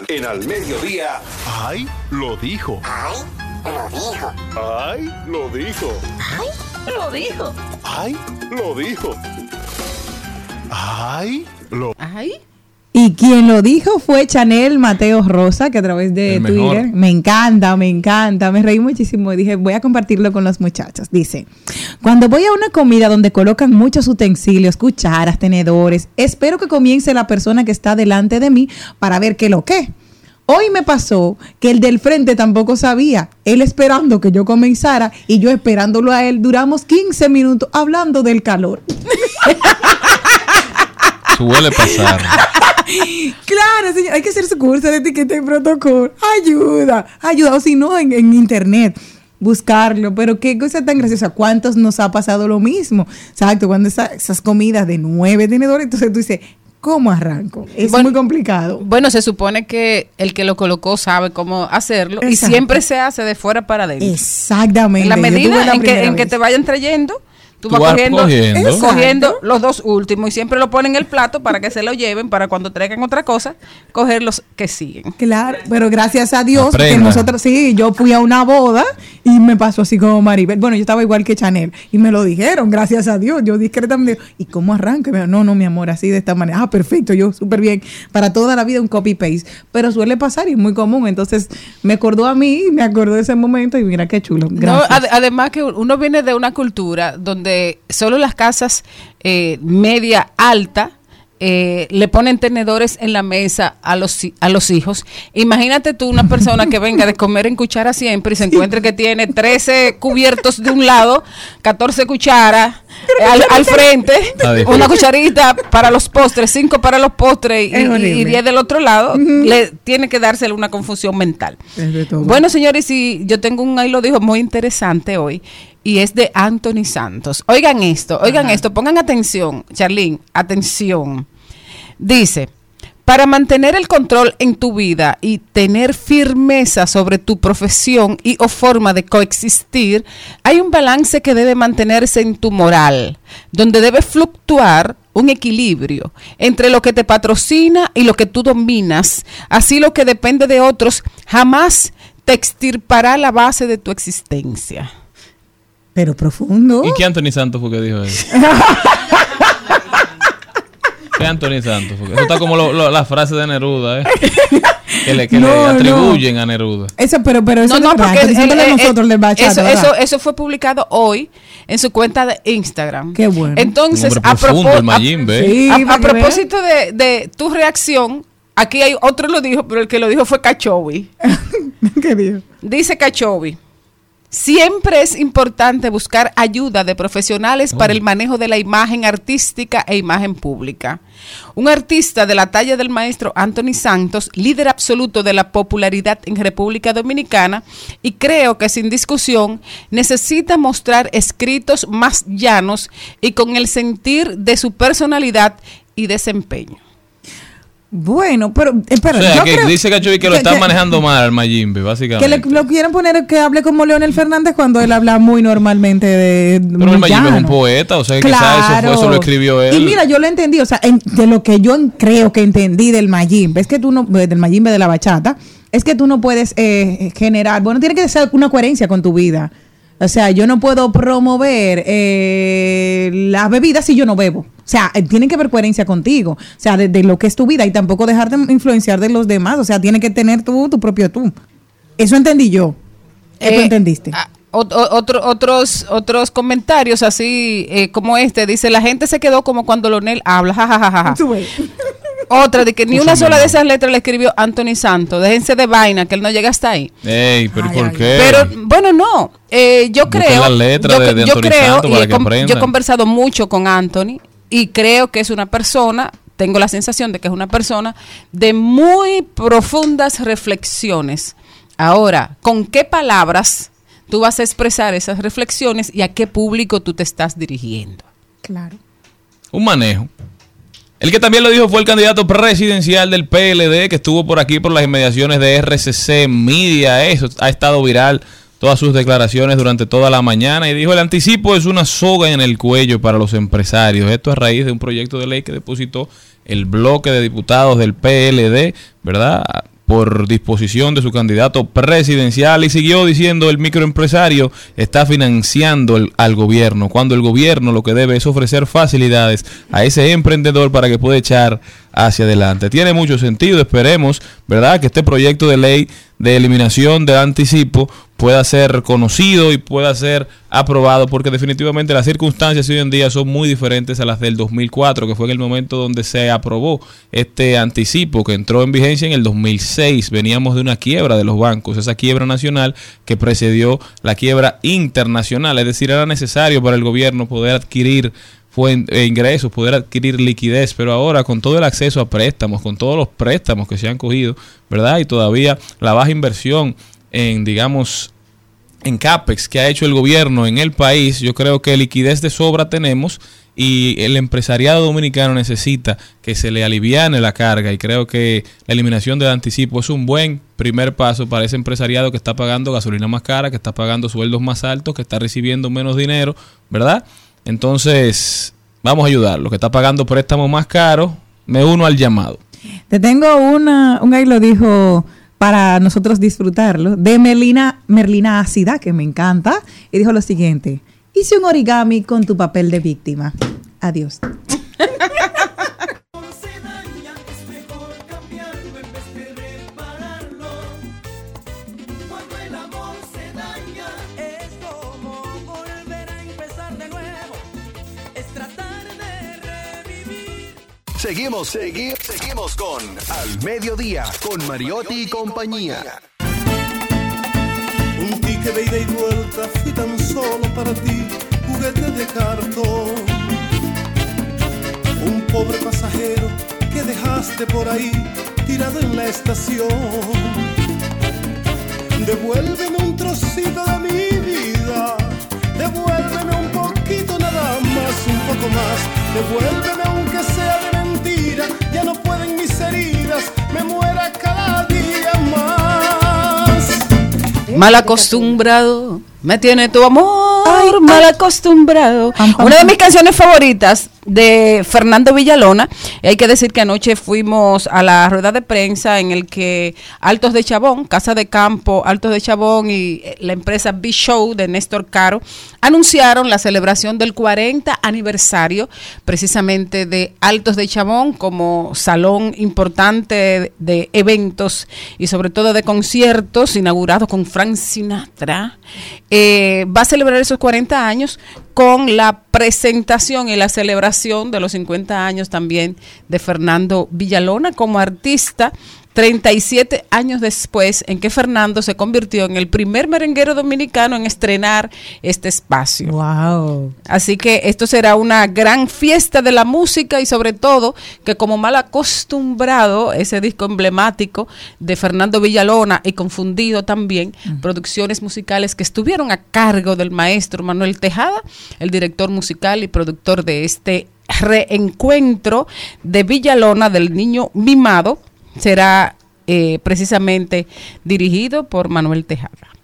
S7: En al mediodía,
S8: ¡Ay! Lo dijo.
S7: ¡ay, lo dijo!
S8: ¡Ay! Lo dijo.
S9: Lo dijo.
S8: ¡Ay! Lo dijo. ¡Ay! Lo
S3: Ay,
S4: Y quien lo dijo fue Chanel Mateo Rosa, que a través de
S2: El mejor.
S4: Twitter me encanta, me encanta, me reí muchísimo y dije, voy a compartirlo con los muchachos. Dice, cuando voy a una comida donde colocan muchos utensilios, cucharas, tenedores, espero que comience la persona que está delante de mí para ver qué lo que. Hoy me pasó que el del frente tampoco sabía, él esperando que yo comenzara y yo esperándolo a él, duramos 15 minutos hablando del calor.
S2: Suele pasar.
S4: Claro, señor, hay que hacer su curso de etiqueta y protocolo. Ayuda, ayuda, o si no, en, en internet, buscarlo. Pero qué cosa tan graciosa. ¿Cuántos nos ha pasado lo mismo? Exacto, cuando esa- esas comidas de nueve tenedores, entonces tú dices, ¿cómo arranco? Es
S3: Bueno,
S4: muy complicado.
S3: bueno, se supone que el que lo colocó sabe cómo hacerlo y siempre se hace de fuera para adentro.
S4: Exactamente.
S3: En la medida en que, en que te vayan trayendo, tú,
S2: Tú
S3: vas
S2: vas
S3: cogiendo,
S2: cogiendo.
S3: Los dos últimos y siempre lo ponen en el plato para que se lo lleven para cuando traigan otra cosa, coger los que siguen.
S4: Claro, pero gracias a Dios,
S2: Aprenda.
S4: nosotros, sí, yo fui a una boda y me pasó así como Maribel. Bueno, yo estaba igual que Chanel y me lo dijeron, gracias a Dios. Yo discretamente, ¿y cómo arranca? Dijo, No, no, mi amor, así de esta manera. Ah, perfecto, yo súper bien. Para toda la vida un copy-paste. Pero suele pasar y es muy común. Entonces me acordó a mí, me acordó de ese momento y mira qué chulo.
S3: No, además que uno viene de una cultura donde solo las casas eh, media alta eh, le ponen tenedores en la mesa a los, a los hijos. Imagínate tú una persona que venga de comer en cuchara siempre y se encuentre que tiene 13 cubiertos de un lado, 14 cucharas eh, al, al frente, una cucharita para los postres, 5 para los postres y,
S4: Es
S3: y-
S4: horrible.
S3: y 10 del otro lado, le tiene que dársele una confusión mental. Bueno, señores, y yo tengo un ahí lo dijo muy interesante hoy y es de Anthony Santos. Oigan esto, oigan esto, pongan atención, Charlene, atención. Dice, para mantener el control en tu vida y tener firmeza sobre tu profesión y o forma de coexistir, hay un balance que debe mantenerse en tu moral, donde debe fluctuar un equilibrio entre lo que te patrocina y lo que tú dominas. Así lo que depende de otros jamás te extirpará la base de tu existencia.
S4: Pero profundo.
S2: ¿Y qué Anthony Santos fue que dijo eso? ¿Qué Anthony Santos? fue que- Eso está como lo- lo- la frase de Neruda, ¿eh? Que le, que le
S4: no.
S2: atribuyen a Neruda.
S4: Eso, pero, pero eso
S3: No, no, porque
S4: que siempre
S3: eh,
S4: de
S3: eh,
S4: nosotros del bachata,
S3: eso,
S4: ¿verdad?
S3: eso, eso fue publicado hoy en su cuenta de Instagram.
S4: Qué bueno.
S3: Entonces, a,
S2: profundo,
S3: propó-
S2: el Mayimbe, ¿eh?
S4: Sí,
S3: a- a
S4: para que
S3: propósito de, de tu reacción, aquí hay otro lo dijo, pero el que lo dijo fue Cachowi.
S4: vean. ¿Qué dijo?
S3: Dice Cachovi. Siempre es importante buscar ayuda de profesionales para el manejo de la imagen artística e imagen pública. Un artista de la talla del maestro Anthony Santos, líder absoluto de la popularidad en República Dominicana, y creo que sin discusión necesita mostrar escritos más llanos y con el sentir de su personalidad y desempeño.
S4: Bueno, pero, eh, pero
S2: o sea,
S4: yo
S2: que
S4: creo
S2: dice Cachovi que lo
S4: que-
S2: están
S4: que-
S2: manejando mal al Mayimbe,
S4: Que
S2: básicamente.
S4: le, lo quieren poner que hable como Leonel Fernández cuando él habla muy normalmente de
S2: Pero
S4: muy
S2: el Mayimbe es un poeta, o sea, que quizás eso, fue, eso lo escribió él.
S4: Y mira, yo lo entendí, o sea, en- de lo que yo creo que entendí del Mayimbe, es que tú no, eh, del Mayimbe de la bachata, es que tú no puedes eh, generar, bueno, tiene que ser una coherencia con tu vida. O sea, yo no puedo promover eh, las bebidas si yo no bebo. O sea, eh, tiene que haber coherencia contigo. O sea, de, de lo que es tu vida y tampoco dejarte influenciar de los demás. O sea, tiene que tener tú tu propio tú. Eso entendí yo. ¿Qué tú
S3: Eh,
S4: entendiste?
S3: ah, otro- otros otros comentarios así eh, como este dice la gente se quedó como cuando Lonel habla jajajaja
S4: Tú ves.
S3: Otra de que ni una sola de esas letras le escribió Anthony Santos. Déjense de vaina que él no llega hasta ahí.
S2: Ey, pero ¿y
S4: Ay,
S2: ¿por
S4: ay,
S2: qué?
S3: pero bueno no. Eh, yo creo
S2: las letras
S3: yo,
S2: de- de
S3: yo creo y he com- yo he conversado mucho con Anthony y creo que es una persona tengo la sensación de que es una persona de muy profundas reflexiones. Ahora con qué palabras tú vas a expresar esas reflexiones y a qué público tú te estás dirigiendo
S4: Claro.
S2: Un manejo. El que también lo dijo fue el candidato presidencial del PLD, que estuvo por aquí por las inmediaciones de RCC Media. Eso ha estado viral todas sus declaraciones durante toda la mañana y dijo el anticipo es una soga en el cuello para los empresarios. Esto a raíz de un proyecto de ley que depositó el bloque de diputados del PLD, ¿verdad? Por disposición de su candidato presidencial y siguió diciendo el microempresario está financiando el- al gobierno, cuando el gobierno lo que debe es ofrecer facilidades a ese emprendedor para que pueda echar hacia adelante. Tiene mucho sentido, esperemos, ¿verdad? Que este proyecto de ley de eliminación del anticipo pueda ser conocido y pueda ser aprobado porque definitivamente las circunstancias hoy en día son muy diferentes a las del 2004 que fue en el momento donde se aprobó este anticipo que entró en vigencia en el 2006 veníamos de una quiebra de los bancos esa quiebra nacional que precedió la quiebra internacional es decir era necesario para el gobierno poder adquirir eh, ingresos, poder adquirir liquidez, pero ahora con todo el acceso a préstamos, con todos los préstamos que se han cogido, ¿verdad? Y todavía la baja inversión en, digamos, en CAPEX que ha hecho el gobierno en el país, yo creo que liquidez de sobra tenemos y el empresariado dominicano necesita que se le aliviane la carga y creo que la eliminación del anticipo es un buen primer paso para ese empresariado que está pagando gasolina más cara, que está pagando sueldos más altos, que está recibiendo menos dinero, ¿verdad? Entonces, vamos a ayudarlo, que está pagando préstamos más caros, me uno al llamado.
S4: Te tengo una, un ahí lo dijo para nosotros disfrutarlo, de Merlina, Merlina Ácida, que me encanta, y dijo lo siguiente, hice un origami con tu papel de víctima. Adiós.
S7: Seguimos, seguimos, seguimos con Al Mediodía, con Mariotti y compañía.
S1: Un ticket de ida y vuelta fui tan solo para ti, juguete de cartón. Un pobre pasajero que dejaste por ahí tirado en la estación. Devuélveme un trocito de mi vida, devuélveme un poquito nada más, un poco más. Devuélveme mentira, ya no pueden mis heridas, me muera cada día más.
S3: Mal acostumbrado, me tiene tu amor,
S4: Ay,
S3: mal acostumbrado. Una de mis canciones favoritas de Fernando Villalona. Hay que decir que anoche fuimos a la rueda de prensa en el que Altos de Chabón, Casa de Campo, Altos de Chabón y eh, la empresa B-Show de Néstor Caro anunciaron la celebración del 40 aniversario precisamente de Altos de Chabón como salón importante de eventos y sobre todo de conciertos inaugurado con Frank Sinatra. Eh, va a celebrar esos 40 años con la presentación y la celebración de los 50 años también de Fernando Villalona como artista. 37 años después en que Fernando se convirtió en el primer merenguero dominicano en estrenar este espacio.
S4: Wow.
S3: Así que esto será una gran fiesta de la música y sobre todo que como mal acostumbrado ese disco emblemático de Fernando Villalona y confundido también, producciones musicales que estuvieron a cargo del maestro Manuel Tejada, el director musical y productor de este reencuentro de Villalona del niño mimado será eh, precisamente dirigido por Manuel Tejada.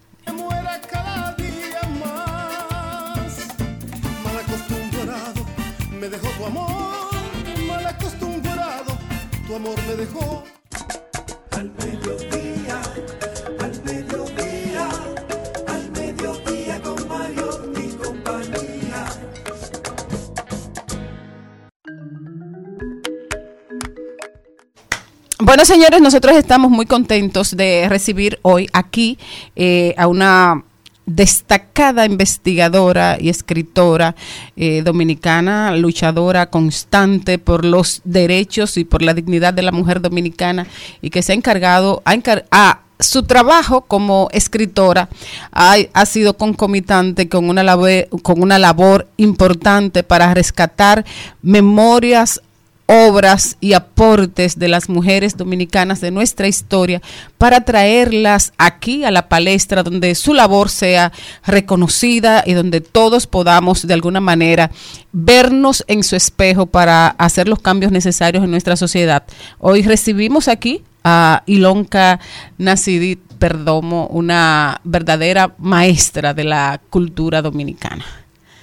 S3: Bueno, señores, nosotros estamos muy contentos de recibir hoy aquí eh, a una destacada investigadora y escritora eh, dominicana, luchadora constante por los derechos y por la dignidad de la mujer dominicana y que se ha encargado a, su trabajo como escritora ha, sido concomitante con una, con una labor importante para rescatar memorias obras y aportes de las mujeres dominicanas de nuestra historia para traerlas aquí a la palestra donde su labor sea reconocida y donde todos podamos de alguna manera vernos en su espejo para hacer los cambios necesarios en nuestra sociedad. Hoy recibimos aquí a Ilonka Nacidit Perdomo, una verdadera maestra de la cultura dominicana.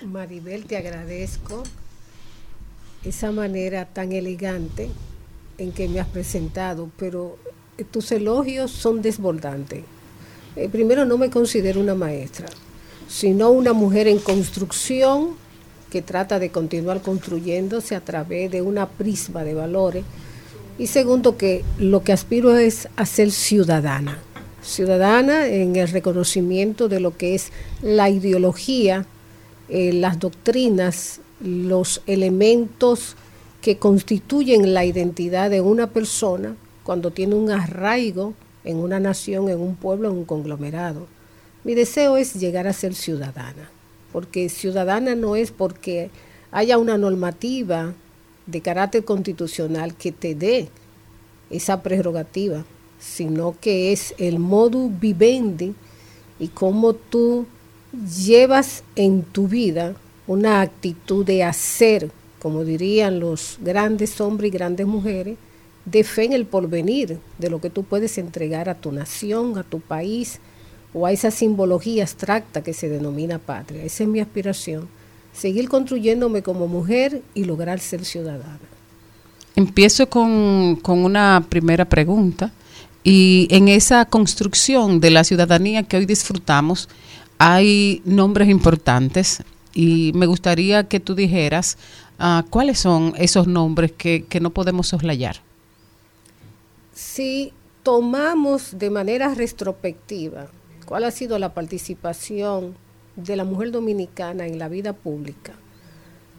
S10: Maribel, te agradezco esa manera tan elegante en que me has presentado, pero tus elogios son desbordantes. Eh, primero, no me considero una maestra, sino una mujer en construcción que trata de continuar construyéndose a través de una prisma de valores. Y segundo, que lo que aspiro es a ser ciudadana. Ciudadana en el reconocimiento de lo que es la ideología, eh, las doctrinas, los elementos que constituyen la identidad de una persona cuando tiene un arraigo en una nación, en un pueblo, en un conglomerado. Mi deseo es llegar a ser ciudadana, porque ciudadana no es porque haya una normativa de carácter constitucional que te dé esa prerrogativa, sino que es el modus vivendi y cómo tú llevas en tu vida una actitud de hacer, como dirían los grandes hombres y grandes mujeres, de fe en el porvenir, de lo que tú puedes entregar a tu nación, a tu país o a esa simbología abstracta que se denomina patria. Esa es mi aspiración, seguir construyéndome como mujer y lograr ser ciudadana.
S3: Empiezo con, con una primera pregunta y en esa construcción de la ciudadanía que hoy disfrutamos hay nombres importantes y me gustaría que tú dijeras ah, cuáles son esos nombres que, que no podemos soslayar.
S10: Si tomamos de manera retrospectiva cuál ha sido la participación de la mujer dominicana en la vida pública,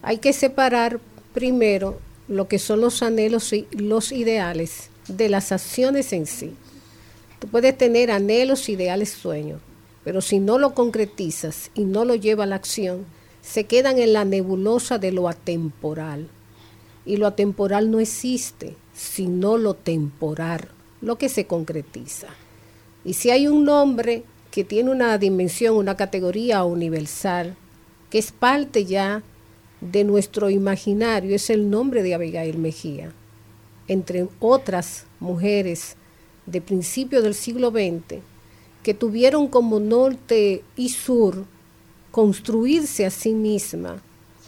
S10: hay que separar primero lo que son los anhelos y los ideales de las acciones en sí. Tú puedes tener anhelos, ideales, sueños, pero si no lo concretizas y no lo lleva a la acción, se quedan en la nebulosa de lo atemporal. Y lo atemporal no existe, sino lo temporal, lo que se concretiza. Y si hay un nombre que tiene una dimensión, una categoría universal, que es parte ya de nuestro imaginario, es el nombre de Abigail Mejía. Entre otras mujeres de principio del siglo XX, que tuvieron como norte y sur construirse a sí misma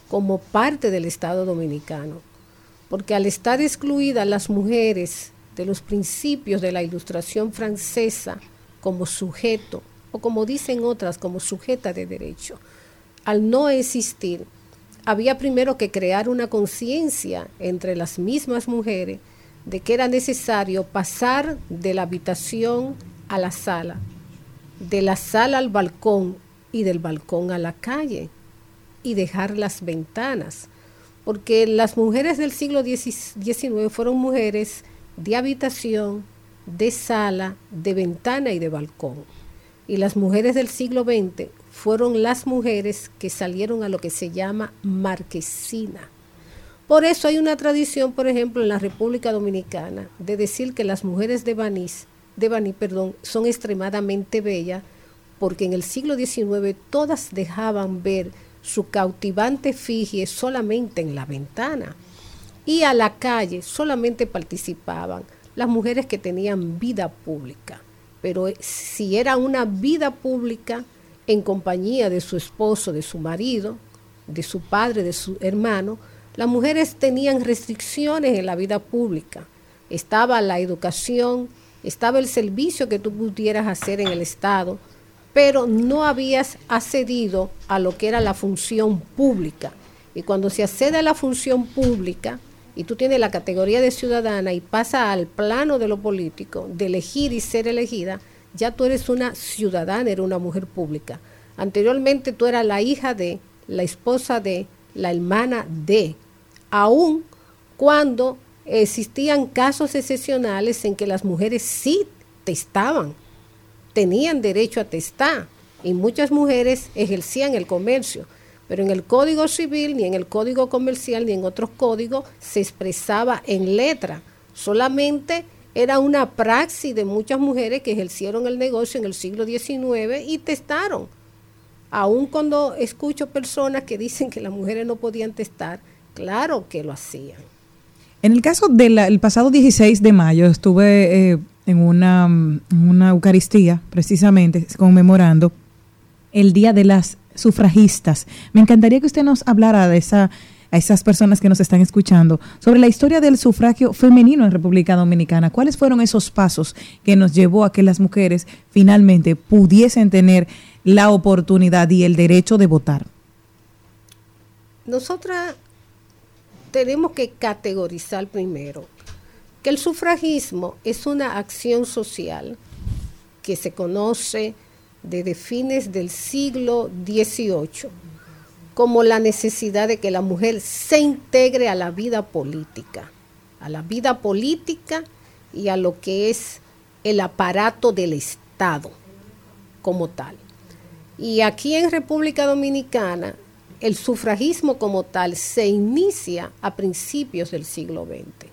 S10: como parte del Estado dominicano. Porque al estar excluidas las mujeres de los principios de la ilustración francesa como sujeto, o como dicen otras, como sujeta de derecho, al no existir, había primero que crear una conciencia entre las mismas mujeres de que era necesario pasar de la habitación a la sala, de la sala al balcón y del balcón a la calle y dejar las ventanas, porque las mujeres del siglo XIX fueron mujeres de habitación, de sala, de ventana y de balcón. Y las mujeres del siglo XX fueron las mujeres que salieron a lo que se llama marquesina. Por eso hay una tradición, por ejemplo, en la República Dominicana, de decir que las mujeres de Baní, de Baní, perdón, son extremadamente bellas, porque en el siglo XIX todas dejaban ver su cautivante efigie solamente en la ventana. Y a la calle solamente participaban las mujeres que tenían vida pública. Pero eh, si era una vida pública en compañía de su esposo, de su marido, de su padre, de su hermano, las mujeres tenían restricciones en la vida pública. Estaba la educación, estaba el servicio que tú pudieras hacer en el Estado, pero no habías accedido a lo que era la función pública. Y cuando se accede a la función pública y tú tienes la categoría de ciudadana y pasa al plano de lo político, de elegir y ser elegida, ya tú eres una ciudadana, eres una mujer pública. Anteriormente tú eras la hija de, la esposa de, la hermana de, aun cuando existían casos excepcionales en que las mujeres sí testaban, tenían derecho a testar y muchas mujeres ejercían el comercio, pero en el Código Civil, ni en el Código Comercial, ni en otros códigos se expresaba en letra, solamente era una praxis de muchas mujeres que ejercieron el negocio en el siglo XIX y testaron. Aun cuando escucho personas que dicen que las mujeres no podían testar, claro que lo hacían.
S4: En el caso del pasado 16 de mayo estuve eh, en una, una Eucaristía, precisamente, conmemorando el Día de las Sufragistas. Me encantaría que usted nos hablara de esa a esas personas que nos están escuchando sobre la historia del sufragio femenino en República Dominicana. ¿Cuáles fueron esos pasos que nos llevó a que las mujeres finalmente pudiesen tener la oportunidad y el derecho de votar?
S10: Nosotras tenemos que categorizar primero que el sufragismo es una acción social que se conoce desde fines del siglo XVIII como la necesidad de que la mujer se integre a la vida política, a la vida política y a lo que es el aparato del Estado como tal. Y aquí en República Dominicana el sufragismo como tal se inicia a principios del siglo XX.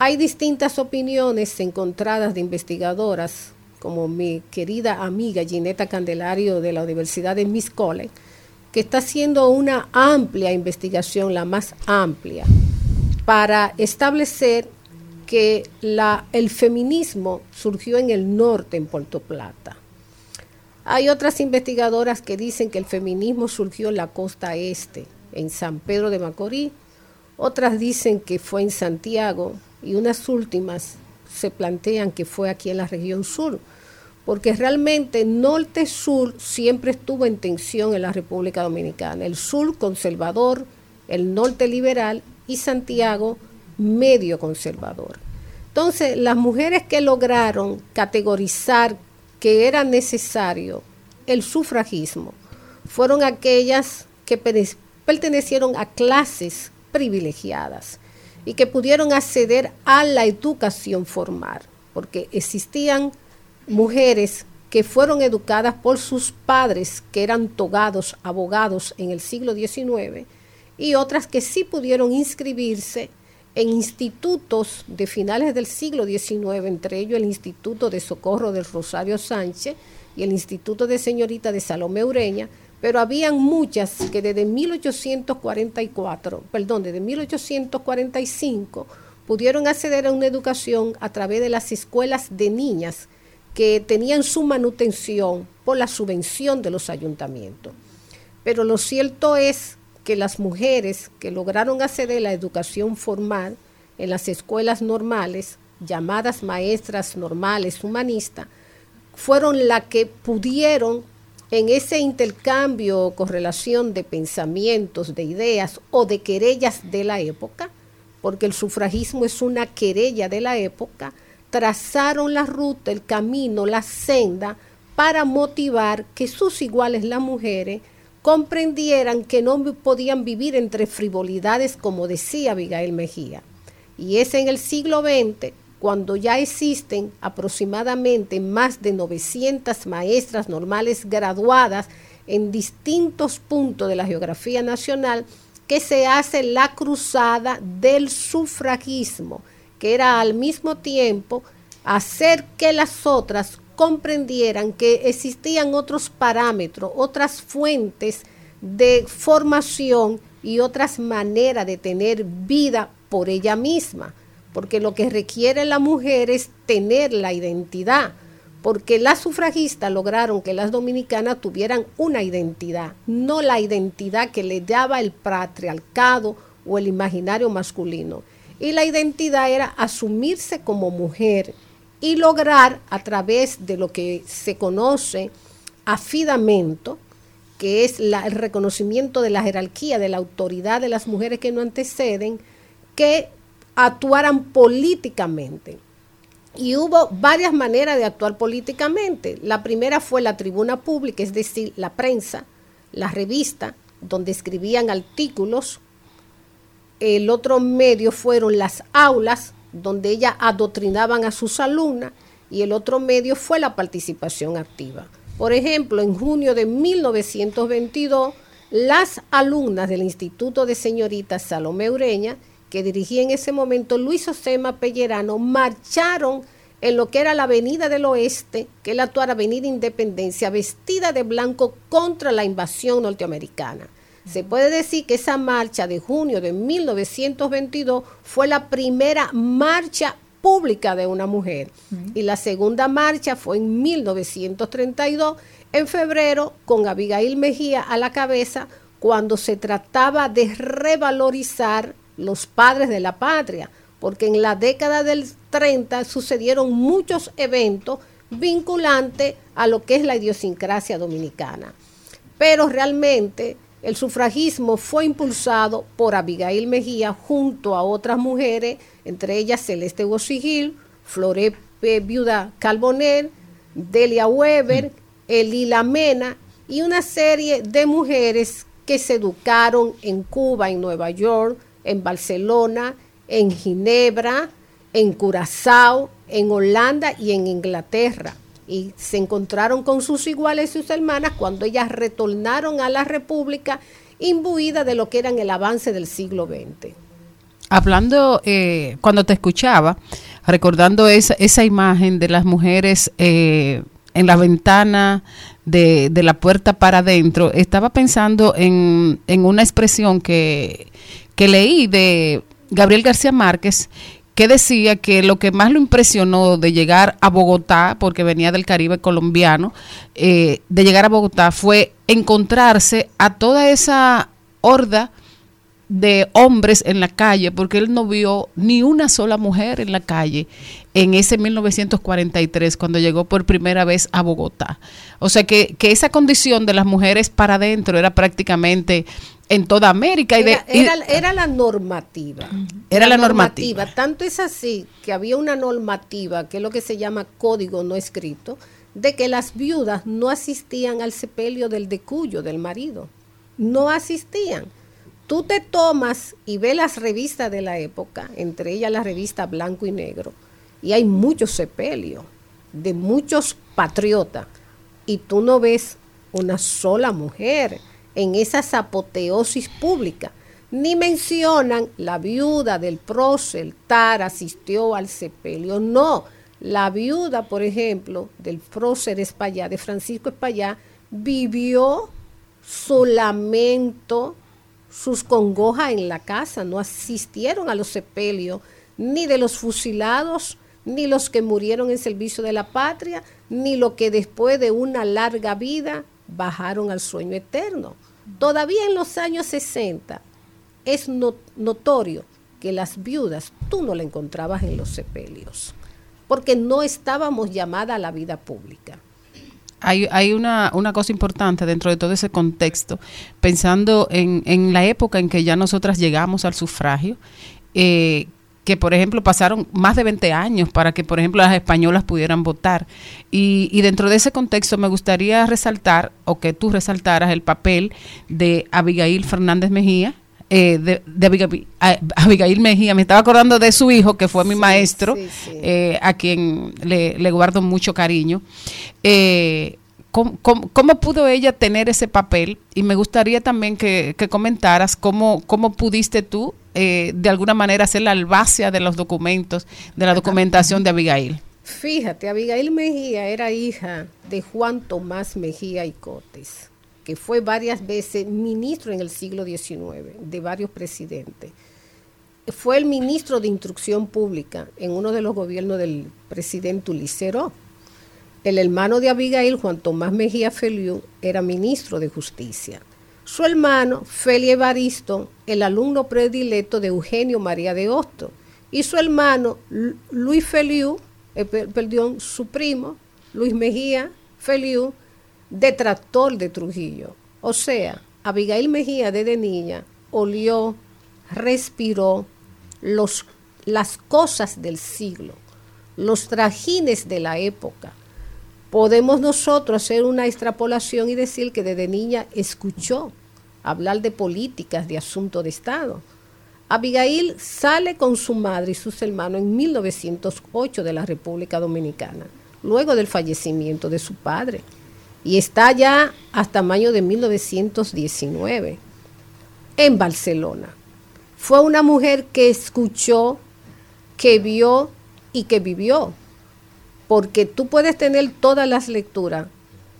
S10: Hay distintas opiniones encontradas de investigadoras, como mi querida amiga Gineta Candelario de la Universidad de Miss College, que está haciendo una amplia investigación, la más amplia, para establecer que el feminismo surgió en el norte, en Puerto Plata, hay otras investigadoras que dicen que el feminismo surgió en la costa este, en San Pedro de Macorís. Otras dicen que fue en Santiago y unas últimas se plantean que fue aquí en la región sur, porque realmente norte-sur siempre estuvo en tensión en la República Dominicana. El sur conservador, el norte liberal y Santiago medio conservador. Entonces, las mujeres que lograron categorizar que era necesario el sufragismo fueron aquellas que pertenecieron a clases privilegiadas y que pudieron acceder a la educación formal, porque existían mujeres que fueron educadas por sus padres, que eran togados, abogados en el siglo XIX, y otras que sí pudieron inscribirse en institutos de finales del siglo XIX, entre ellos el Instituto de Socorro del Rosario Sánchez y el Instituto de Señorita de Salomé Ureña, pero habían muchas que desde 1844, perdón, desde 1845 pudieron acceder a una educación a través de las escuelas de niñas que tenían su manutención por la subvención de los ayuntamientos. Pero lo cierto es que las mujeres que lograron acceder a la educación formal en las escuelas normales, llamadas maestras normales humanistas, fueron las que pudieron en ese intercambio o correlación de pensamientos, de ideas o de querellas de la época, porque el sufragismo es una querella de la época, trazaron la ruta, el camino, la senda para motivar que sus iguales las mujeres comprendieran que no podían vivir entre frivolidades, como decía Abigail Mejía. Y es en el siglo XX cuando ya existen aproximadamente más de 900 maestras normales graduadas en distintos puntos de la geografía nacional, que se hace la cruzada del sufragismo, que era al mismo tiempo hacer que las otras comprendieran que existían otros parámetros, otras fuentes de formación y otras maneras de tener vida por ella misma, porque lo que requiere la mujer es tener la identidad, porque las sufragistas lograron que las dominicanas tuvieran una identidad, no la identidad que le daba el patriarcado o el imaginario masculino. Y la identidad era asumirse como mujer y lograr a través de lo que se conoce afidamento, que es el reconocimiento de la jerarquía, de la autoridad de las mujeres que no anteceden, que actuaran políticamente. Y hubo varias maneras de actuar políticamente. La primera fue la tribuna pública, es decir, la prensa, la revista, donde escribían artículos. El otro medio fueron las aulas, donde ellas adoctrinaban a sus alumnas. Y el otro medio fue la participación activa. Por ejemplo, en junio de 1922, las alumnas del Instituto de Señoritas Salomé Ureña, que dirigía en ese momento Luis Osema Pellerano, marcharon en lo que era la Avenida del Oeste, que es la actual Avenida Independencia, vestida de blanco contra la invasión norteamericana. Se puede decir que esa marcha de junio de 1922 fue la primera marcha pública de una mujer. Y la segunda marcha fue en 1932, en febrero, con Abigail Mejía a la cabeza, cuando se trataba de revalorizar los padres de la patria, porque en la década del 30 sucedieron muchos eventos vinculantes a lo que es la idiosincrasia dominicana. Pero realmente el sufragismo fue impulsado por Abigail Mejía junto a otras mujeres, entre ellas Celeste Gosigil, Flore. Viuda Calboner, Delia Weber, Elila Mena y una serie de mujeres que se educaron en Cuba, en Nueva York, en Barcelona, en Ginebra, en Curazao, en Holanda y en Inglaterra. Y se encontraron con sus iguales y sus hermanas cuando ellas retornaron a la República imbuidas de lo que eran el avance del siglo XX.
S3: Hablando, eh, cuando te escuchaba, recordando esa, esa imagen de las mujeres eh, en la ventana de, de la puerta para adentro, estaba pensando en, en una expresión que, que leí de Gabriel García Márquez, que decía que lo que más lo impresionó de llegar a Bogotá, porque venía del Caribe colombiano, eh, de llegar a Bogotá fue encontrarse a toda esa horda de hombres en la calle, porque él no vio ni una sola mujer en la calle en ese 1943, cuando llegó por primera vez a Bogotá. O sea que, que esa condición de las mujeres para adentro era prácticamente en toda América. Y de,
S10: Era, era- era la normativa.
S3: Era la normativa.
S10: Tanto es así que había una normativa, que es lo que se llama código no escrito, de que las viudas no asistían al sepelio del decuyo del marido. No asistían. Tú te tomas y ves las revistas de la época, entre ellas la revista Blanco y Negro, y hay muchos sepelios de muchos patriotas, y tú no ves una sola mujer en esas apoteosis públicas. Ni mencionan la viuda del prócer Tar asistió al sepelio. No, la viuda, por ejemplo, del prócer Espallá, de Francisco Espallá, vivió su lamento, sus congojas en la casa, no asistieron a los sepelios ni de los fusilados, ni los que murieron en servicio de la patria, ni los que después de una larga vida bajaron al sueño eterno. Todavía en los años 60 es no- notorio que las viudas tú no la encontrabas en los sepelios, porque no estábamos llamadas a la vida pública.
S3: Hay, hay una, una cosa importante dentro de todo ese contexto, pensando en, en la época en que ya nosotras llegamos al sufragio, eh, que por ejemplo pasaron más de 20 años para que por ejemplo las españolas pudieran votar. Y, y dentro de ese contexto me gustaría resaltar, o que tú resaltaras, el papel de Abigail Fernández Mejía, eh, de, de Abigail, Mejía, me estaba acordando de su hijo, que fue mi maestro,
S10: sí, sí.
S3: eh, a quien le, le guardo mucho cariño. Eh, ¿cómo, cómo, cómo pudo ella tener ese papel? Y me gustaría también que, que comentaras cómo, cómo pudiste tú, eh, de alguna manera, hacer la albacea de los documentos, de la documentación de Abigail.
S10: Fíjate, Abigail Mejía era hija de Juan Tomás Mejía y Cotes, que fue varias veces ministro en el siglo XIX de varios presidentes. Fue el ministro de Instrucción Pública en uno de los gobiernos del presidente Ulicero. El hermano de Abigail, Juan Tomás Mejía Feliu, era ministro de Justicia. Su hermano, Feli Evaristo, el alumno predilecto de Eugenio María de Hosto. Y su hermano, Lu- Luis Feliu, eh, per- perdón, su primo, Luis Mejía Feliu, detractor de Trujillo. O sea, Abigail Mejía desde niña olió, respiró los, las cosas del siglo, los trajines de la época. Podemos nosotros hacer una extrapolación y decir que desde niña escuchó hablar de políticas, de asuntos de Estado. Abigail sale con su madre y sus hermanos en 1908 de la República Dominicana, luego del fallecimiento de su padre, y está ya hasta mayo de 1919 en Barcelona. Fue una mujer que escuchó, que vio y que vivió, porque tú puedes tener todas las lecturas,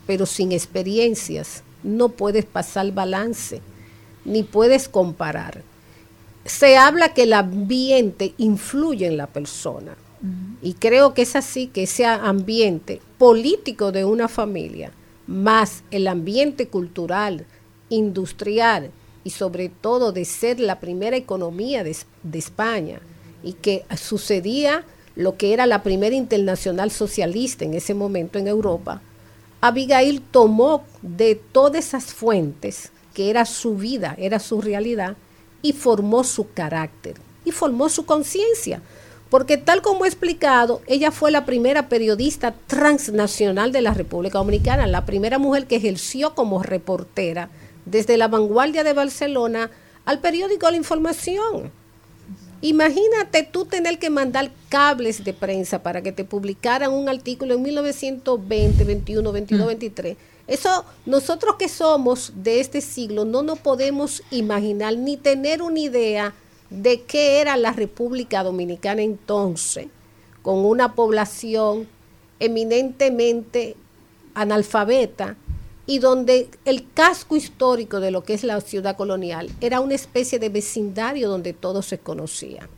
S10: pero sin experiencias no puedes pasar balance, ni puedes comparar se habla que el ambiente influye en la persona. Y creo que es así, que ese ambiente político de una familia, más el ambiente cultural, industrial y sobre todo de ser la primera economía de, de España y que sucedía lo que era la primera internacional socialista en ese momento en Europa, Abigail tomó de todas esas fuentes, que era su vida, era su realidad, y formó su carácter y formó su conciencia. Porque tal como he explicado, ella fue la primera periodista transnacional de la República Dominicana, la primera mujer que ejerció como reportera desde la vanguardia de Barcelona al periódico La Información. Imagínate tú tener que mandar cables de prensa para que te publicaran un artículo en 1920, 21, 22, 23. Eso nosotros que somos de este siglo no nos podemos imaginar ni tener una idea de qué era la República Dominicana entonces, con una población eminentemente analfabeta y donde el casco histórico de lo que es la ciudad colonial era una especie de vecindario donde todos se conocían.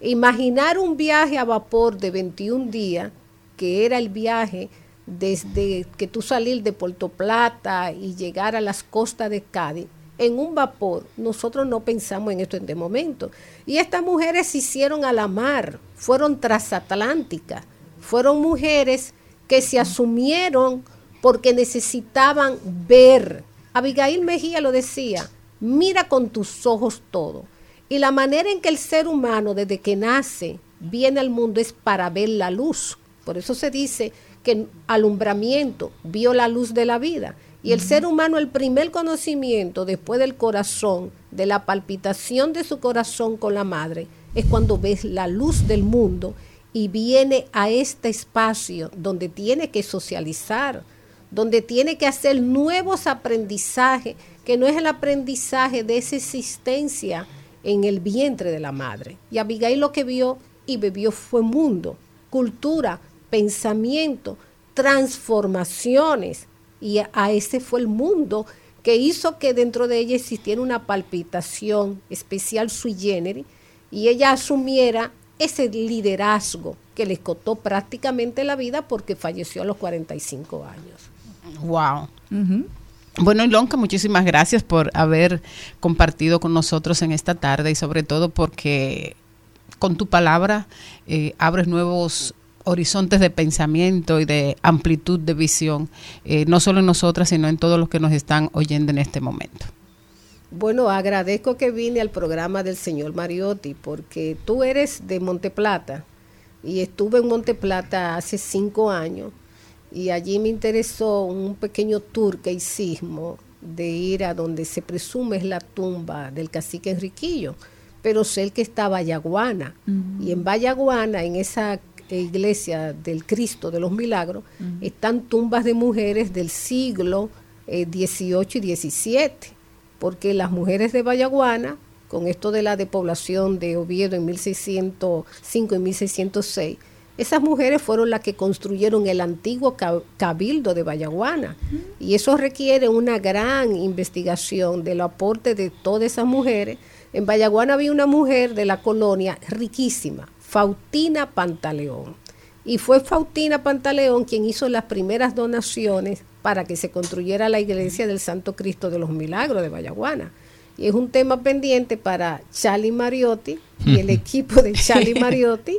S10: Imaginar un viaje a vapor de 21 días, que era el viaje desde que tú salir de Puerto Plata y llegar a las costas de Cádiz, en un vapor, nosotros no pensamos en esto en este momento. Y estas mujeres se hicieron a la mar, fueron transatlánticas, fueron mujeres que se asumieron porque necesitaban ver. Abigail Mejía lo decía, mira con tus ojos todo. Y la manera en que el ser humano desde que nace viene al mundo es para ver la luz. Por eso se dice que alumbramiento vio la luz de la vida. Y el ser humano, el primer conocimiento después del corazón, de la palpitación de su corazón con la madre, es cuando ves la luz del mundo y viene a este espacio donde tiene que socializar, donde tiene que hacer nuevos aprendizajes, que no es el aprendizaje de esa existencia en el vientre de la madre. Y Abigail lo que vio y bebió fue mundo, cultura, pensamiento, transformaciones. Y a ese fue el mundo que hizo que dentro de ella existiera una palpitación especial sui generis y ella asumiera ese liderazgo que le costó prácticamente la vida porque falleció a los 45 años.
S3: Wow. Bueno, Ilonka, muchísimas gracias por haber compartido con nosotros en esta tarde y sobre todo porque con tu palabra eh, abres nuevos horizontes de pensamiento y de amplitud de visión, eh, no solo en nosotras, sino en todos los que nos están oyendo en este momento.
S10: Bueno, agradezco que vine al programa del señor Mariotti, porque tú eres de Monteplata y estuve en Monteplata hace cinco años y allí me interesó un pequeño tour que hicimos de ir a donde se presume es la tumba del cacique Enriquillo, pero sé que está Vallaguana y en Vallaguana, en esa iglesia del Cristo de los Milagros, uh -huh. están tumbas de mujeres del siglo eh, XVIII y XVII, porque las mujeres de Vallaguana, con esto de la depoblación de Oviedo en 1605 y 1606, Esas mujeres fueron las que construyeron el antiguo ca- cabildo de Vallaguana. Y eso requiere una gran investigación del aporte de todas esas mujeres. En Vallaguana había una mujer de la colonia riquísima, Fautina Pantaleón. Y fue Fautina Pantaleón quien hizo las primeras donaciones para que se construyera la iglesia del Santo Cristo de los Milagros de Vallaguana. Y es un tema pendiente para Charlie Mariotti y el equipo de Charlie Mariotti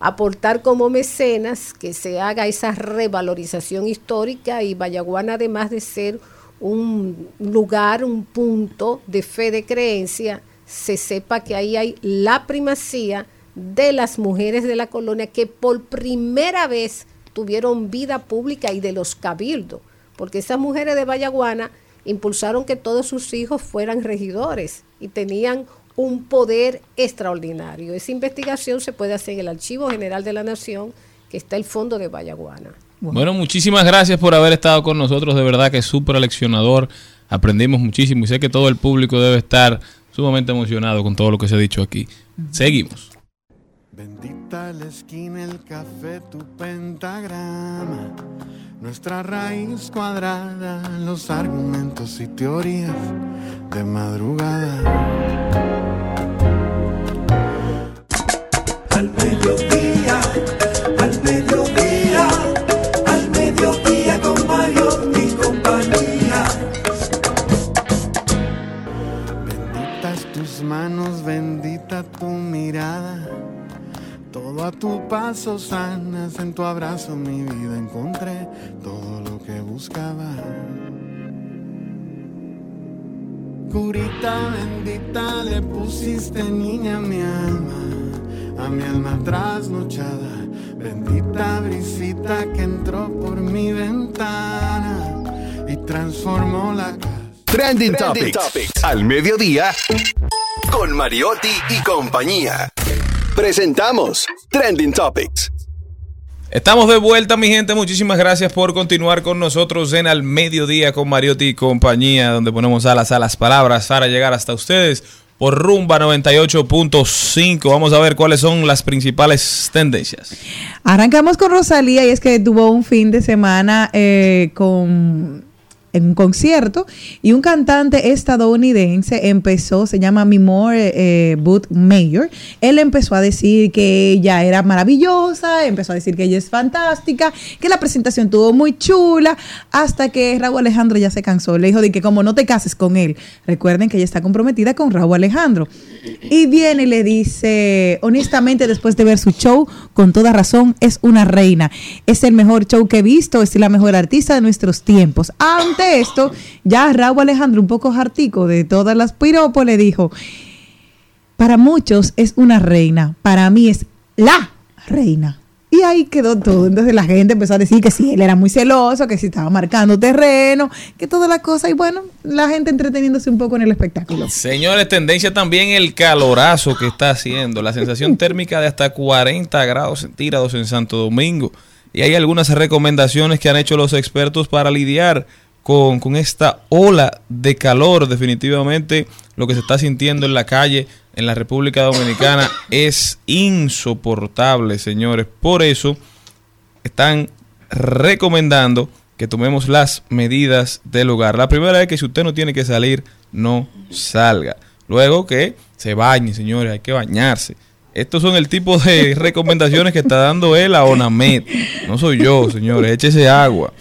S10: aportar como mecenas que se haga esa revalorización histórica y Vallaguana además de ser un lugar, un punto de fe de creencia, se sepa que ahí hay la primacía de las mujeres de la colonia que por primera vez tuvieron vida pública y de los cabildos, porque esas mujeres de Vallaguana impulsaron que todos sus hijos fueran regidores y tenían un poder extraordinario. Esa investigación se puede hacer en el Archivo General de la Nación, que está el fondo de Vallaguana.
S2: Bueno, muchísimas gracias por haber estado con nosotros. De verdad que es súper aleccionador. Aprendimos muchísimo y sé que todo el público debe estar sumamente emocionado con todo lo que se ha dicho aquí. Seguimos.
S11: Bendita la esquina, el café, tu pentagrama. Nuestra raíz cuadrada, los argumentos y teorías de madrugada.
S1: Al mediodía, al mediodía, al mediodía con Mario y compañía.
S11: Benditas tus manos, bendita tu mirada. Todo a tu paso sanas, en tu abrazo mi vida encontré todo lo que buscaba. Curita bendita le pusiste niña a mi alma, a mi alma trasnochada. Bendita brisita que entró por mi ventana y transformó la casa.
S7: Trending, Topics. Al mediodía. Con Mariotti y compañía. Presentamos Trending Topics.
S2: Estamos de vuelta, mi gente. Muchísimas gracias por continuar con nosotros en Al Mediodía con Mariotti y compañía, donde ponemos alas a las palabras para llegar hasta ustedes por Rumba 98.5. Vamos a ver cuáles son las principales tendencias.
S4: Arrancamos con Rosalía y es que tuvo un fin de semana eh, con en un concierto y un cantante estadounidense empezó, se llama Mimore eh, Booth Mayor, él empezó a decir que ella era maravillosa, empezó a decir que ella es fantástica, que la presentación estuvo muy chula, hasta que Raúl Alejandro ya se cansó, le dijo de que como no te cases con él, recuerden que ella está comprometida con Raúl Alejandro, y viene y le dice, honestamente después de ver su show, con toda razón, es una reina, es el mejor show que he visto, es la mejor artista de nuestros tiempos, esto, ya Raúl Alejandro, un poco hartico de todas las piropos, le dijo, para muchos es una reina, para mí es la reina. Y ahí quedó todo. Entonces la gente empezó a decir que sí, él era muy celoso, que sí estaba marcando terreno, que toda la cosa. Y bueno, la gente entreteniéndose un poco en el espectáculo.
S2: Señores, tendencia también el calorazo que está haciendo. La sensación térmica de hasta 40 grados centígrados en Santo Domingo. Y hay algunas recomendaciones que han hecho los expertos para lidiar con, con, esta ola de calor. Definitivamente lo que se está sintiendo en la calle en la República Dominicana es insoportable, señores. Por eso están recomendando que tomemos las medidas del hogar. La primera es que si usted no tiene que salir, no salga. Luego que se bañe, señores, hay que bañarse. Estos son el tipo de recomendaciones que está dando él a Onamed. No soy yo, señores. Échese agua.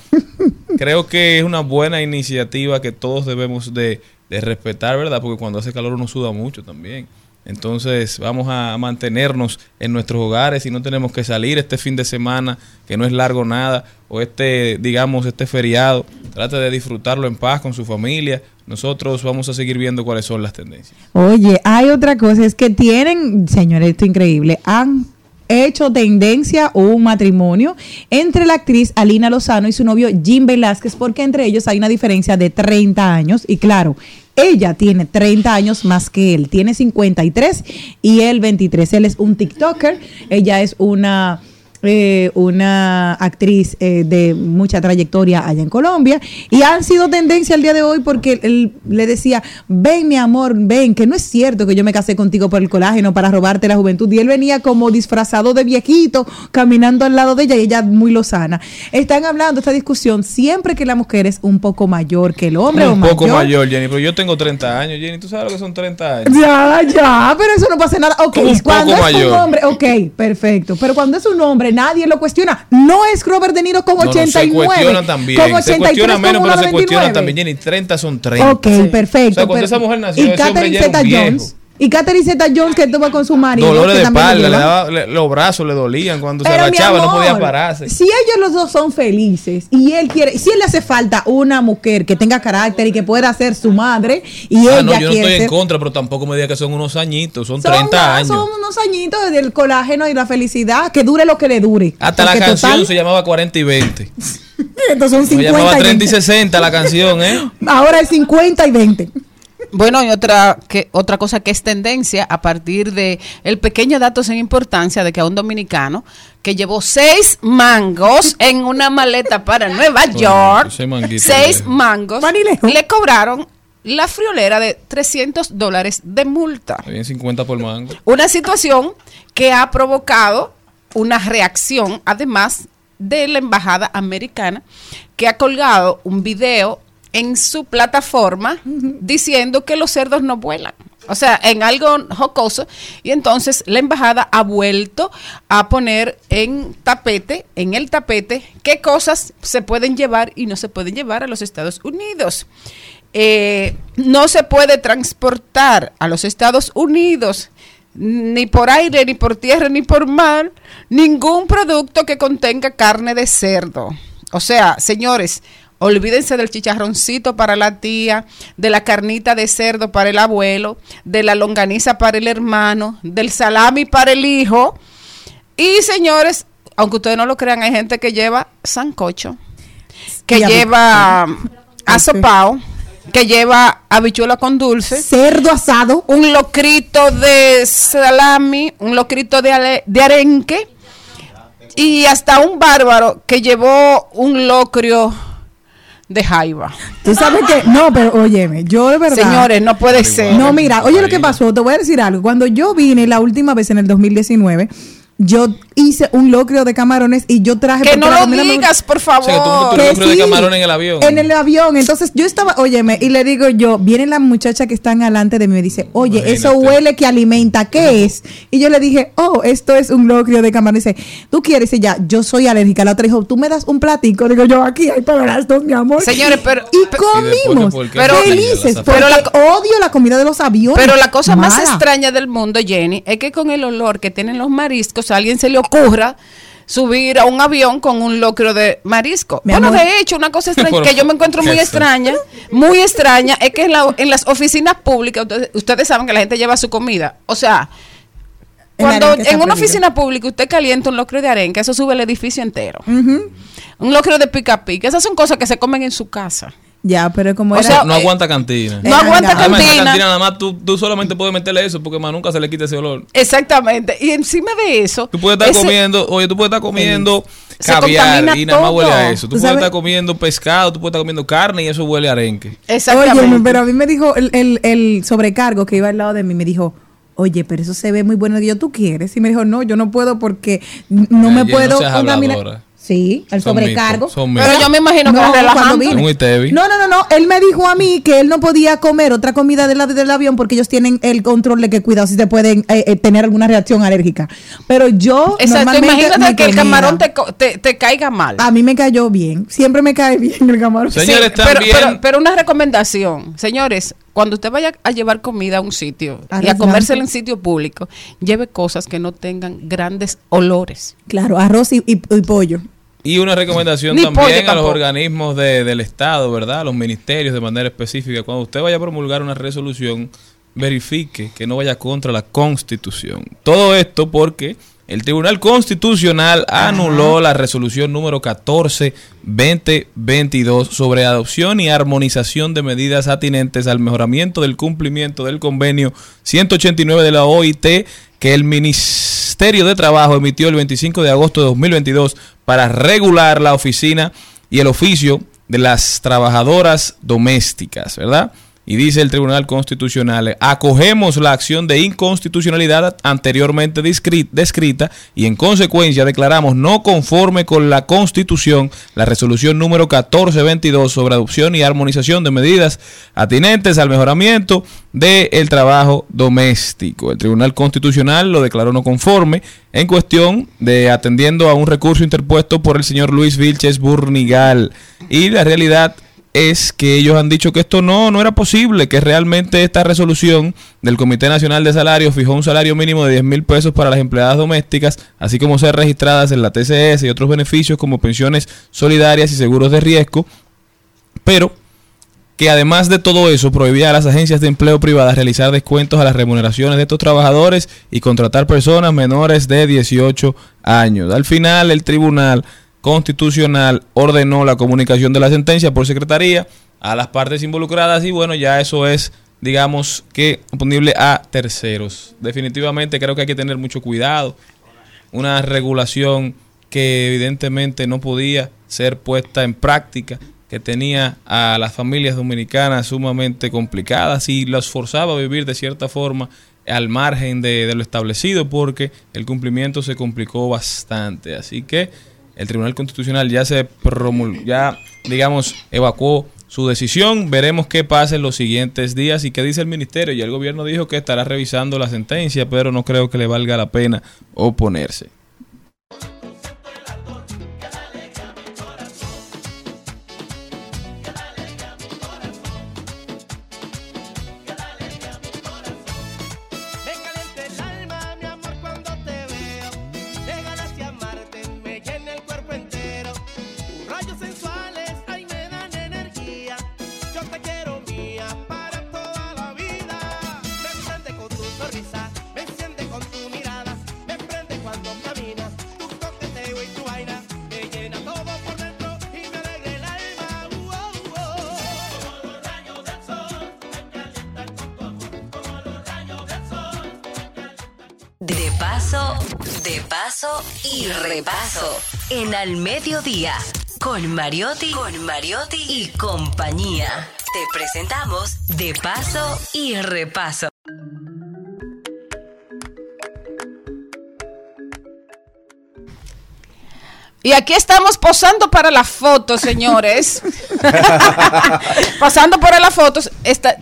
S2: Creo que es una buena iniciativa que todos debemos de, respetar, ¿verdad? Porque cuando hace calor uno suda mucho también. Entonces vamos a mantenernos en nuestros hogares y no tenemos que salir este fin de semana, que no es largo nada, o este, digamos, este feriado. Trate de disfrutarlo en paz con su familia. Nosotros vamos a seguir viendo cuáles son las tendencias.
S4: Oye, hay otra cosa, es que tienen, señores, esto es increíble, han hecho tendencia un matrimonio entre la actriz Alina Lozano y su novio Jim Velázquez, porque entre ellos hay una diferencia de 30 años. Y claro, ella tiene 30 años más que él, tiene 53 y él 23. Él es un TikToker, ella es una eh, una actriz eh, de mucha trayectoria allá en Colombia y han sido tendencia el día de hoy porque él le decía, ven mi amor, ven, que no es cierto que yo me casé contigo por el colágeno para robarte la juventud. Y él venía como disfrazado de viejito, caminando al lado de ella y ella muy lozana. Están hablando esta discusión siempre que la mujer es un poco mayor que el hombre o
S2: Un poco
S4: mayor.
S2: mayor, Jenny, pero yo tengo 30 años, Jenny. ¿Tú sabes lo que son 30 años?
S4: Ya, ya, pero eso no pasa nada. Ok,
S2: un
S4: cuando es
S2: mayor.
S4: un hombre, ok, perfecto. Pero cuando es un hombre, nadie lo cuestiona. No es Robert De Niro con
S2: No, no,
S4: 89.
S2: se cuestiona también.
S4: Con
S2: se
S4: 83,
S2: cuestiona menos, pero se
S4: 99.
S2: cuestiona también, Jenny. 30 son 30.
S4: Ok, perfecto.
S2: O sea, cuando
S4: pero-
S2: esa mujer nació,
S4: y
S2: ese hombre
S4: Catherine
S2: ya era un
S4: Zeta
S2: viejo.
S4: Jones. Y Catherine Zeta Jones que estuvo con su marido.
S2: Dolores
S4: que
S2: de espalda, le daba, le- los brazos le dolían cuando se
S4: Pero, mi
S2: agachaba, no
S4: amor,
S2: podía pararse.
S4: Si ellos los dos son felices y él quiere, si él le hace falta una mujer que tenga carácter y que pueda ser su madre y
S2: Ah,
S4: ella
S2: no, yo no estoy en contra, pero tampoco me diga que son unos añitos, son,
S4: Son
S2: 30
S4: nada,
S2: años.
S4: Son unos añitos del colágeno y la felicidad, que dure lo que le dure.
S2: Hasta la canción
S4: total,
S2: se llamaba 40 y 20.
S4: Entonces son
S2: Se
S4: 50
S2: llamaba
S4: y
S2: 30 y
S4: 20.
S2: 60 la canción, ¿eh?
S4: Ahora es 50 y 20.
S3: Bueno, y otra que otra cosa que es tendencia a partir de el pequeño dato sin importancia de que a un dominicano que llevó seis mangos en una maleta para Nueva York, seis
S2: de-
S3: mangos, le cobraron la friolera de 300 dólares de multa.
S2: Bien 50 por mango.
S3: Una situación que ha provocado una reacción, además de la embajada americana, que ha colgado un video en su plataforma diciendo que los cerdos no vuelan. O sea, en algo jocoso. Y entonces la embajada ha vuelto a poner en tapete, en el tapete, qué cosas se pueden llevar y no se pueden llevar a los Estados Unidos. Eh, no se puede transportar a los Estados Unidos ni por aire, ni por tierra, ni por mar, ningún producto que contenga carne de cerdo. O sea, señores, olvídense del chicharroncito para la tía, de la carnita de cerdo para el abuelo, de la longaniza para el hermano, del salami para el hijo. Y señores, aunque ustedes no lo crean, hay gente que lleva sancocho, que
S4: Y
S3: lleva asopao, que lleva habichuela con dulce,
S4: cerdo asado,
S3: un locrito de salami, un locrito de, ale- de arenque y hasta un bárbaro que llevó un locrio de jaiba.
S4: Tú sabes que, no, pero óyeme, yo de verdad.
S3: Señores, no puede ser.
S4: No, mira, oye lo que pasó, te voy a decir algo. Cuando yo vine la última vez en el 2019, yo hice un locrio de camarones y yo traje.
S3: Que no lo
S4: me-
S3: digas, por
S2: O sea, tú
S3: favor.
S2: tu
S4: Que
S2: lucro de camarón en el avión.
S4: En el avión, entonces yo estaba, óyeme, y le digo yo, viene la muchacha que está delante de mí y me dice, oye, eso huele que alimenta, ¿qué es? Y yo le dije, oh, esto es un locrio de camarón. Dice, ¿tú quieres? Y ya, yo soy alérgica. La otra dijo, tú me das un platico. Digo yo, aquí hay para las dos, mi amor.
S3: Señores, pero-
S4: Y comimos,
S2: ¿por qué
S3: no
S4: felices, porque
S3: Pero la-
S4: odio la comida de los aviones.
S3: Pero la cosa más extraña del mundo, Jenny, es que con el olor que tienen los mariscos, a alguien se le ocurra subir a un avión con un locrio de marisco.
S4: Mi
S3: bueno,
S4: amor.
S3: de hecho, una cosa extraña que yo me encuentro muy
S2: eso.
S3: extraña, muy extraña, es que en, la- en las oficinas públicas, ustedes, ustedes saben que la gente lleva su comida. O sea, cuando en una
S4: prohibido.
S3: oficina pública usted calienta un locrio de arenque, eso sube el edificio entero. Un locrio de pica pica, esas son cosas que se comen en su casa.
S4: Ya, pero como
S3: O
S4: era...
S3: sea,
S2: no aguanta cantina.
S3: No aguanta
S2: Además,
S3: cantina.
S2: cantina nada más tú, tú solamente puedes meterle eso porque más nunca se le quita ese olor.
S3: Exactamente. Y encima de eso,
S2: Tú puedes estar
S3: ese-
S2: comiendo, oye, tú puedes estar comiendo
S3: Se
S2: caviar y nada más huele a eso. Tú,
S4: Tú
S2: puedes estar comiendo pescado, tú puedes estar comiendo carne y eso huele a arenque.
S3: Exactamente.
S4: Oye, pero a mí me dijo el, el, el sobrecargo que iba al lado de mí, me dijo, oye, pero eso se ve muy bueno. Y yo, ¿tú quieres? Y me dijo, no, yo no puedo porque no
S2: Ay,
S4: me puedo
S2: no
S4: contaminar. Sí, el
S2: Son
S4: sobrecargo.
S2: son
S3: Pero yo me imagino que.
S2: Muy tevi.
S4: No, no, no, no. Él me dijo a mí que él no podía comer otra comida del lado del avión porque ellos tienen el control de que cuidado si te pueden eh, eh, tener alguna reacción alérgica. Pero yo
S3: Exacto,
S4: normalmente
S3: imagínate
S4: me
S3: que el camarón te, co- te, te caiga mal.
S4: A mí me cayó bien. Siempre me cae bien el camarón.
S2: Sí. Señores,
S3: pero,
S2: también-
S3: pero, pero una recomendación, señores, cuando usted vaya a llevar comida a un sitio y a comérsela en sitio público, lleve cosas que no tengan grandes olores.
S4: Claro, arroz y, y- y pollo.
S2: Y una recomendación
S3: Ni
S2: también a los organismos de- del Estado, ¿verdad? A los ministerios de manera específica. Cuando usted vaya a promulgar una resolución, verifique que no vaya contra la Constitución. Todo esto porque el Tribunal Constitucional anuló la resolución número 14-2022 sobre adopción y armonización de medidas atinentes al mejoramiento del cumplimiento del convenio 189 de la OIT que el Ministerio de Trabajo emitió el 25 de agosto de 2022 para regular la oficina y el oficio de las trabajadoras domésticas, ¿verdad? Y dice el Tribunal Constitucional, acogemos la acción de inconstitucionalidad anteriormente descri- descrita y en consecuencia declaramos no conforme con la Constitución la resolución número 1422 sobre adopción y armonización de medidas atinentes al mejoramiento del trabajo doméstico. El Tribunal Constitucional lo declaró no conforme en cuestión de atendiendo a un recurso interpuesto por el señor Luis Vilches Burnigal. Y la realidad es que ellos han dicho que esto no, no era posible, que realmente esta resolución del Comité Nacional de Salarios fijó un salario mínimo de 10 mil pesos para las empleadas domésticas, así como ser registradas en la TCS y otros beneficios como pensiones solidarias y seguros de riesgo, pero que además de todo eso prohibía a las agencias de empleo privadas realizar descuentos a las remuneraciones de estos trabajadores y contratar personas menores de 18 años. Al final el tribunal constitucional ordenó la comunicación de la sentencia por secretaría a las partes involucradas y bueno, ya eso es digamos que oponible a terceros. Definitivamente creo que hay que tener mucho cuidado. Una regulación que evidentemente no podía ser puesta en práctica, que tenía a las familias dominicanas sumamente complicadas y las forzaba a vivir de cierta forma al margen de, de lo establecido porque el cumplimiento se complicó bastante. Así que el Tribunal Constitucional ya se promul ya digamos evacuó su decisión. Veremos qué pasa en los siguientes días y qué dice el ministerio. Ya el gobierno dijo que estará revisando la sentencia, pero no creo que le valga la pena oponerse.
S9: Mediodía. Con Mariotti, con Mariotti y compañía. Te presentamos De paso y repaso.
S3: Y aquí estamos posando para las fotos, señores. Pasando para las fotos.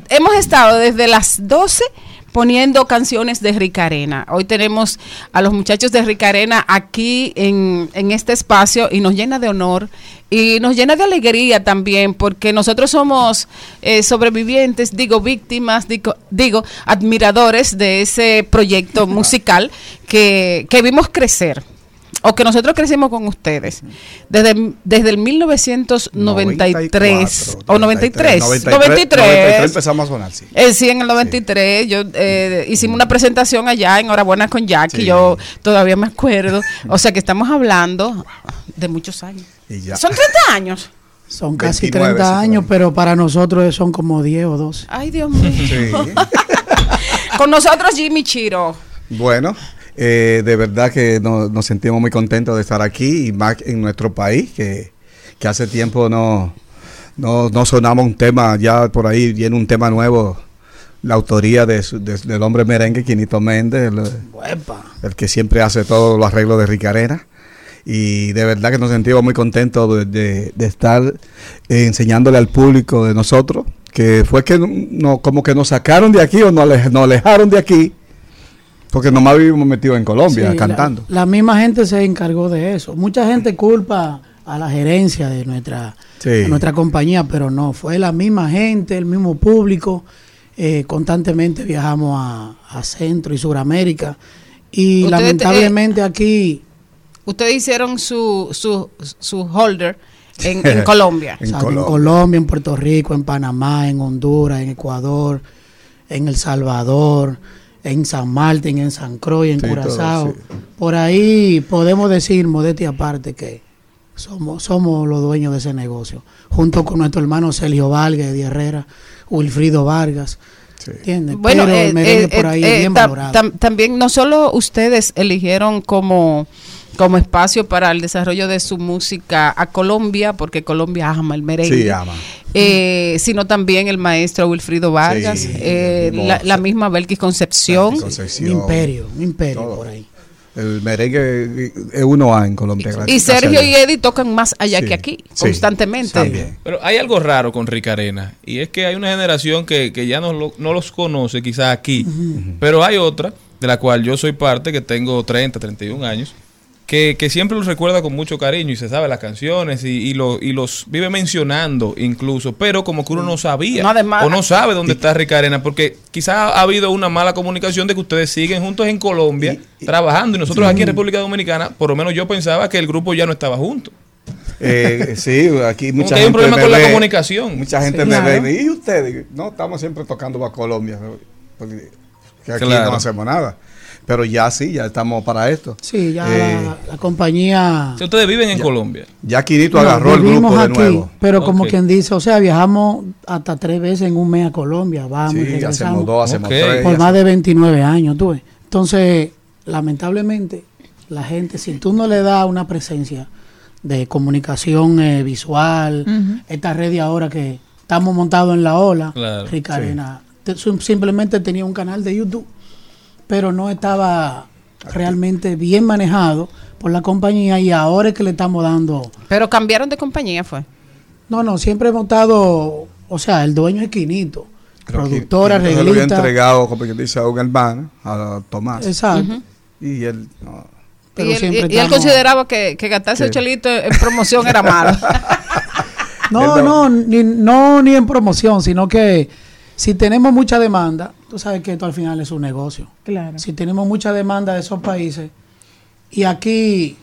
S3: Hemos estado desde las 12 poniendo canciones de Ricarena. Hoy tenemos a los muchachos de Ricarena aquí en, en este espacio y nos llena de honor y nos llena de alegría también porque nosotros somos eh, sobrevivientes, digo víctimas, digo, digo admiradores de ese proyecto musical que, que vimos crecer o que nosotros crecimos con ustedes desde, desde el 1993 o 93, 93,
S12: 93 empezamos a sonar, sí.
S3: Eh, sí, en el 93 yo eh, hicimos una presentación allá en Enhorabuena con Jackie,
S12: Sí.
S3: yo todavía me acuerdo, o sea que estamos hablando de muchos años.
S12: Y ya.
S3: Son 30 años.
S13: Son casi
S12: 29,
S13: 30
S12: sí, por
S13: años, pero para nosotros son como 10 o 12.
S3: Ay, Dios mío.
S12: Sí.
S3: con nosotros Jimmy Chiro.
S12: Bueno, eh, de verdad que no- nos sentimos muy contentos de estar aquí y más en nuestro país, que, que hace tiempo no, no, un tema, ya por ahí viene un tema nuevo, la autoría de del hombre merengue, Quinito Méndez, el, el que siempre hace todos los arreglos de Ricarena. Y de verdad que nos sentimos muy contentos de, de- de estar eh, enseñándole al público de nosotros, que fue que no, como que nos sacaron de aquí o nos alejaron de aquí, porque nomás vivimos metidos en Colombia
S13: Sí,
S12: cantando.
S13: La, la misma gente se encargó de eso. Mucha gente culpa a la gerencia de nuestra,
S12: Sí.
S13: de nuestra compañía, pero no, fue la misma gente, el mismo público. Eh, constantemente viajamos a, a Centro y Suramérica y
S3: Ustedes,
S13: lamentablemente aquí...
S3: Ustedes hicieron su, su, su holder en, en Colombia.
S13: O sea, en Colombia, en Puerto Rico, en Panamá, en Honduras, en Ecuador, en El Salvador, en San Martín, en San Croix, en
S12: Sí,
S13: Curazao.
S12: sí.
S13: Por ahí podemos decir, modestia aparte, que somos, somos los dueños de ese negocio. Junto con nuestro hermano Sergio Vargas de Herrera, Wilfrido Vargas. ¿Entiendes?
S3: Bueno,
S13: Pero el
S3: eh,
S13: merengue
S3: eh,
S13: por ahí
S3: eh,
S13: bien
S3: tam-
S13: valorado.
S3: tam- también no solo ustedes eligieron como como espacio para el desarrollo de su música a Colombia, porque Colombia ama el merengue,
S12: Sí, ama.
S3: eh, sino también el maestro Wilfrido Vargas,
S12: Sí,
S3: eh, la, la misma Belkis Concepción.
S12: Concepción.
S13: Un imperio, un imperio por ahí.
S12: El merengue es uno A en Colombia.
S3: Y Sergio y Eddie tocan más allá
S12: Sí,
S3: que aquí,
S12: sí,
S3: constantemente.
S12: también.
S2: Pero hay algo raro con Rica Arena y es que hay una generación que, que ya no, lo- no los conoce quizás aquí, pero hay otra de la cual yo soy parte, que tengo 30, 31 años, que, que siempre los recuerda con mucho cariño y se sabe las canciones y, y, lo- y los vive mencionando incluso, pero como que uno no sabía
S3: No, además-
S2: o no sabe dónde está Rica Arena, porque quizás ha habido una mala comunicación de que ustedes siguen juntos en Colombia trabajando y nosotros aquí en República Dominicana, por lo menos yo pensaba que el grupo ya no estaba junto.
S12: Eh, sí, aquí mucha
S2: que hay un
S12: gente
S2: problema
S12: me
S2: con la comunicación.
S12: Mucha gente
S2: Sí,
S12: me
S2: claro.
S12: ve y ustedes, no, estamos siempre tocando para Colombia, porque que aquí
S2: Claro.
S12: no hacemos nada. Pero ya sí, ya estamos para esto.
S13: Sí, ya
S12: Eh,
S13: la, la compañía...
S2: Si ustedes viven en Colombia.
S12: Ya Quirito
S13: No,
S12: agarró el
S13: vivimos
S12: grupo de
S13: aquí,
S12: nuevo.
S13: Pero como quien dice, o sea, viajamos hasta tres veces en un mes a Colombia, vamos y
S12: Sí,
S13: regresamos.
S12: hacemos dos, hacemos tres.
S13: por más de 29 años, tú ves. Entonces, lamentablemente, la gente, si tú no le das una presencia de comunicación eh, visual, esta red de ahora que estamos montados en la ola,
S2: Claro,
S13: Rica
S12: sí.
S13: Arena, te- sim- simplemente tenía un canal de YouTube, pero no estaba realmente bien manejado por la compañía y ahora es que le estamos dando...
S3: Pero cambiaron de compañía, fue.
S13: No, no, siempre hemos estado, o sea, el dueño es Quinito,
S12: Creo que-
S13: productora,
S12: entonces lo había entregado, como que dice, a un hermano, a Tomás.
S13: Exacto.
S12: Y él, no,
S13: Pero
S3: y él,
S13: siempre
S3: y- y él consideraba que, que gastarse el
S12: Sí.
S3: chelito en promoción era malo.
S13: No, no, ni, no ni en promoción, sino que si tenemos mucha demanda, tú sabes que esto al final es un negocio.
S4: Claro.
S13: Si tenemos mucha demanda de esos países y aquí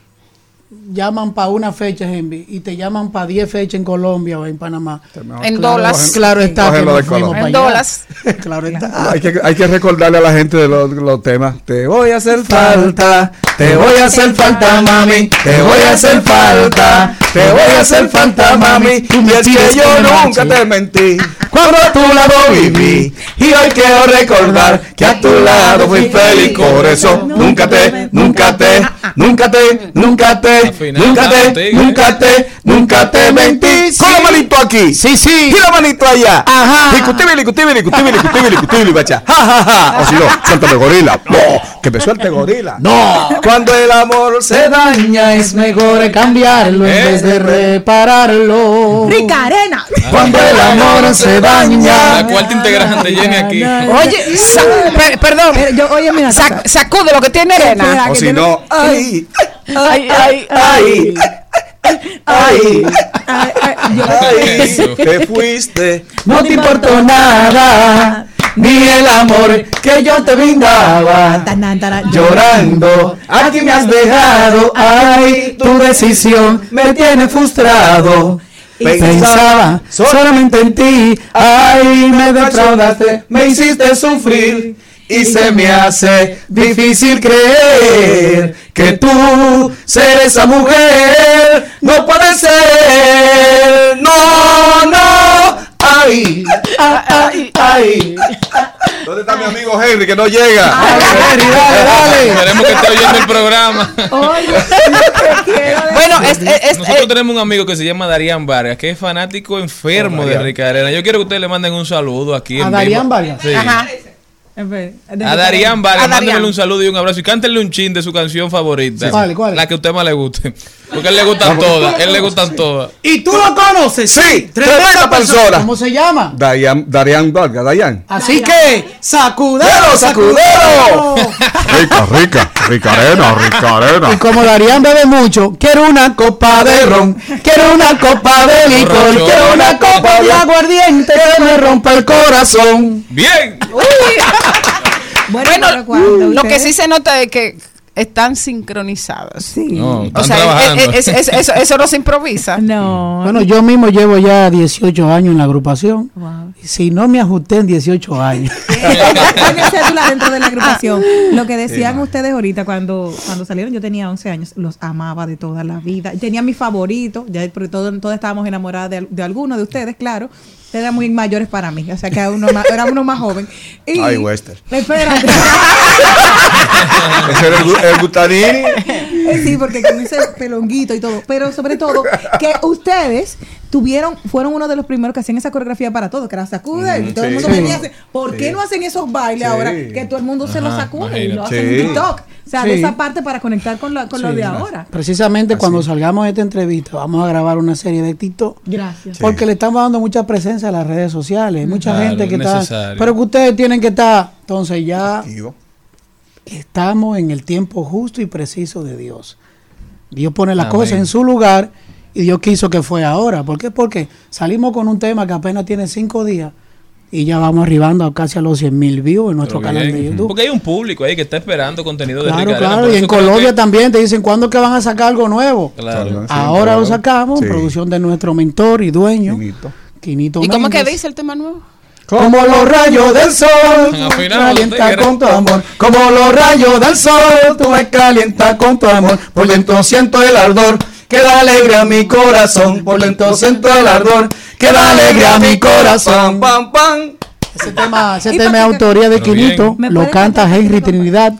S13: llaman para una fecha, Henry, y te llaman para 10 fechas en Colombia o en Panamá.
S3: En
S13: Claro,
S3: dólares.
S13: Claro está que nos fuimos
S3: En
S13: allá.
S3: dólares.
S13: claro está.
S12: hay, que, hay que recordarle a la gente de los, los temas. Te voy a hacer falta, te voy a hacer falta, mami. Te voy a hacer falta, te voy a hacer falta, mami. Y es que yo nunca te mentí. Cuando a tu lado viví. Y hoy quiero recordar que a tu lado fui feliz. Por eso nunca te, nunca te, nunca te, nunca te, nunca te, nunca te, nunca te mentí. Con la manito aquí.
S13: Sí, sí.
S12: Y la manito allá.
S13: Ajá.
S12: Licutibili, licutibili, licutibili, licutibili, licutibili, bacha. Ja, ja, ja. O si no, suéltame gorila. Que me suelte gorila.
S13: No.
S12: Cuando el amor se daña
S13: es mejor cambiarlo en vez de repararlo.
S4: Rica Arena.
S13: Cuando el amor se daña.
S2: La cuarta integrante Jenny aquí.
S3: Oye, per- perdón,
S4: Eh, yo, oye, mira,
S3: sac- sacude lo que tiene arena.
S12: O si no, ay,
S3: Ay, ay,
S12: ay, ay,
S4: Ay, ay,
S12: ay, te fuiste.
S13: No te importó nada, ni el amor que yo te brindaba. Llorando, aquí me has dejado. Ay, tu decisión me tiene frustrado. Pensaba solamente en ti. Ay, me defraudaste, me hiciste sufrir. Y se me hace difícil creer que tú ser esa mujer no puede ser. No, no. Ay, ay, ay.
S12: ¿Dónde está mi amigo Henry que no llega?
S13: Henry, dale, dale.
S2: Esperemos que esté oyendo el programa.
S4: Oye, lo que quiero decir-
S3: Bueno, es, es-
S2: Nosotros
S3: eh,
S2: tenemos un amigo que se llama Darían Vargas, que es fanático enfermo de Rica Arena. Yo quiero que ustedes le manden un saludo aquí
S13: ¿A
S2: en
S13: Darían. Vargas?
S2: Sí.
S3: ajá.
S2: A Darían Vargas,
S3: A Darían.
S2: mándenle un saludo y un abrazo y cántenle un chin de su canción favorita.
S13: Sí. ¿Cuál, cuál?
S2: La que a usted más le guste. Porque a él le gustan todas, él le gustan todas.
S13: ¿Y tú lo conoces?
S12: Sí, tremenda persona.
S13: ¿Cómo se llama?
S12: Dayan, Darían Vargas, Dayan.
S13: Así que, sacudero,
S12: ¡Sacudero.
S8: Rica, rica, rica arena, rica arena.
S13: Y como Darían bebe mucho, quiero una copa de ron, quiero una copa de licor, quiero una copa de aguardiente que me rompa el corazón.
S2: Bien.
S4: Bueno,
S3: Bueno, lo que sí se nota es que están sincronizadas.
S4: Sí.
S2: No, están
S3: O sea,
S2: trabajando.
S3: eh, eh, es- es- eso, eso no se improvisa.
S4: No.
S13: Bueno, yo mismo llevo ya 18 años en la agrupación.
S4: Wow.
S13: Si no me ajusté en 18 años.
S4: Tiene cédula dentro de la agrupación. Lo que decían ustedes ahorita cuando, cuando salieron, yo tenía 11 años, los amaba de toda la vida. Tenía mi favorito, ya porque todo- todos estábamos enamorados de, de alguno de ustedes, claro. Eran muy mayores para mí, o sea que era uno más, era uno más joven. Y,
S12: Ay, Wester.
S4: Espérate.
S12: Ese era el, el Gutanini.
S4: Sí, porque con ese pelonguito y todo. Pero sobre todo, que ustedes tuvieron, fueron uno de los primeros que hacían esa coreografía para todo, que era sacude. y todo el
S12: sí.
S4: mundo
S12: Sí.
S4: venía a hacer. ¿Por qué
S12: Sí.
S4: no hacen esos bailes
S12: Sí.
S4: ahora? Que todo el mundo se lo
S2: Ajá,
S4: sacude y lo hacen
S12: Sí.
S4: en TikTok. O sea, de
S13: Sí.
S4: esa parte para conectar con, la, con lo
S13: Sí.
S4: de ahora.
S13: Precisamente cuando salgamos de esta entrevista vamos a grabar una serie de TikTok.
S4: Gracias.
S13: Porque le estamos dando mucha presencia a las redes sociales. Hay mucha
S2: Claro,
S13: gente que
S2: es
S13: está.
S2: necesario.
S13: Pero que ustedes tienen que estar. Entonces ya
S12: Activo.
S13: Estamos en el tiempo justo y preciso de Dios. Dios pone las
S2: Amén.
S13: cosas en su lugar y Dios quiso que fue ahora. ¿Por qué? Porque salimos con un tema que apenas tiene cinco días y ya vamos arribando a casi a los 100 mil views en nuestro canal de YouTube.
S2: Porque hay un público ahí que está esperando contenido de
S13: Claro,
S2: Ricardo.
S13: claro. Y en Colombia
S2: que-
S13: también te dicen cuándo que van a sacar algo nuevo.
S2: Claro.
S13: Ahora
S12: claro.
S13: lo sacamos,
S12: Sí.
S13: producción de nuestro mentor y dueño,
S12: Finito.
S13: Quinito
S3: ¿Y cómo que dice el tema nuevo?
S13: Como los rayos del sol, tú me calientas con tu amor. Como los rayos del sol, tú me calientas con tu amor. Por dentro siento el ardor que da alegría a mi corazón. Por dentro siento el ardor que da alegría a mi corazón.
S12: Pam, pam.
S13: Ese tema, ese
S4: ¿Y
S13: tema es autoría de. Quinito.
S4: ¿Me
S13: Lo canta Henry? Trinidad,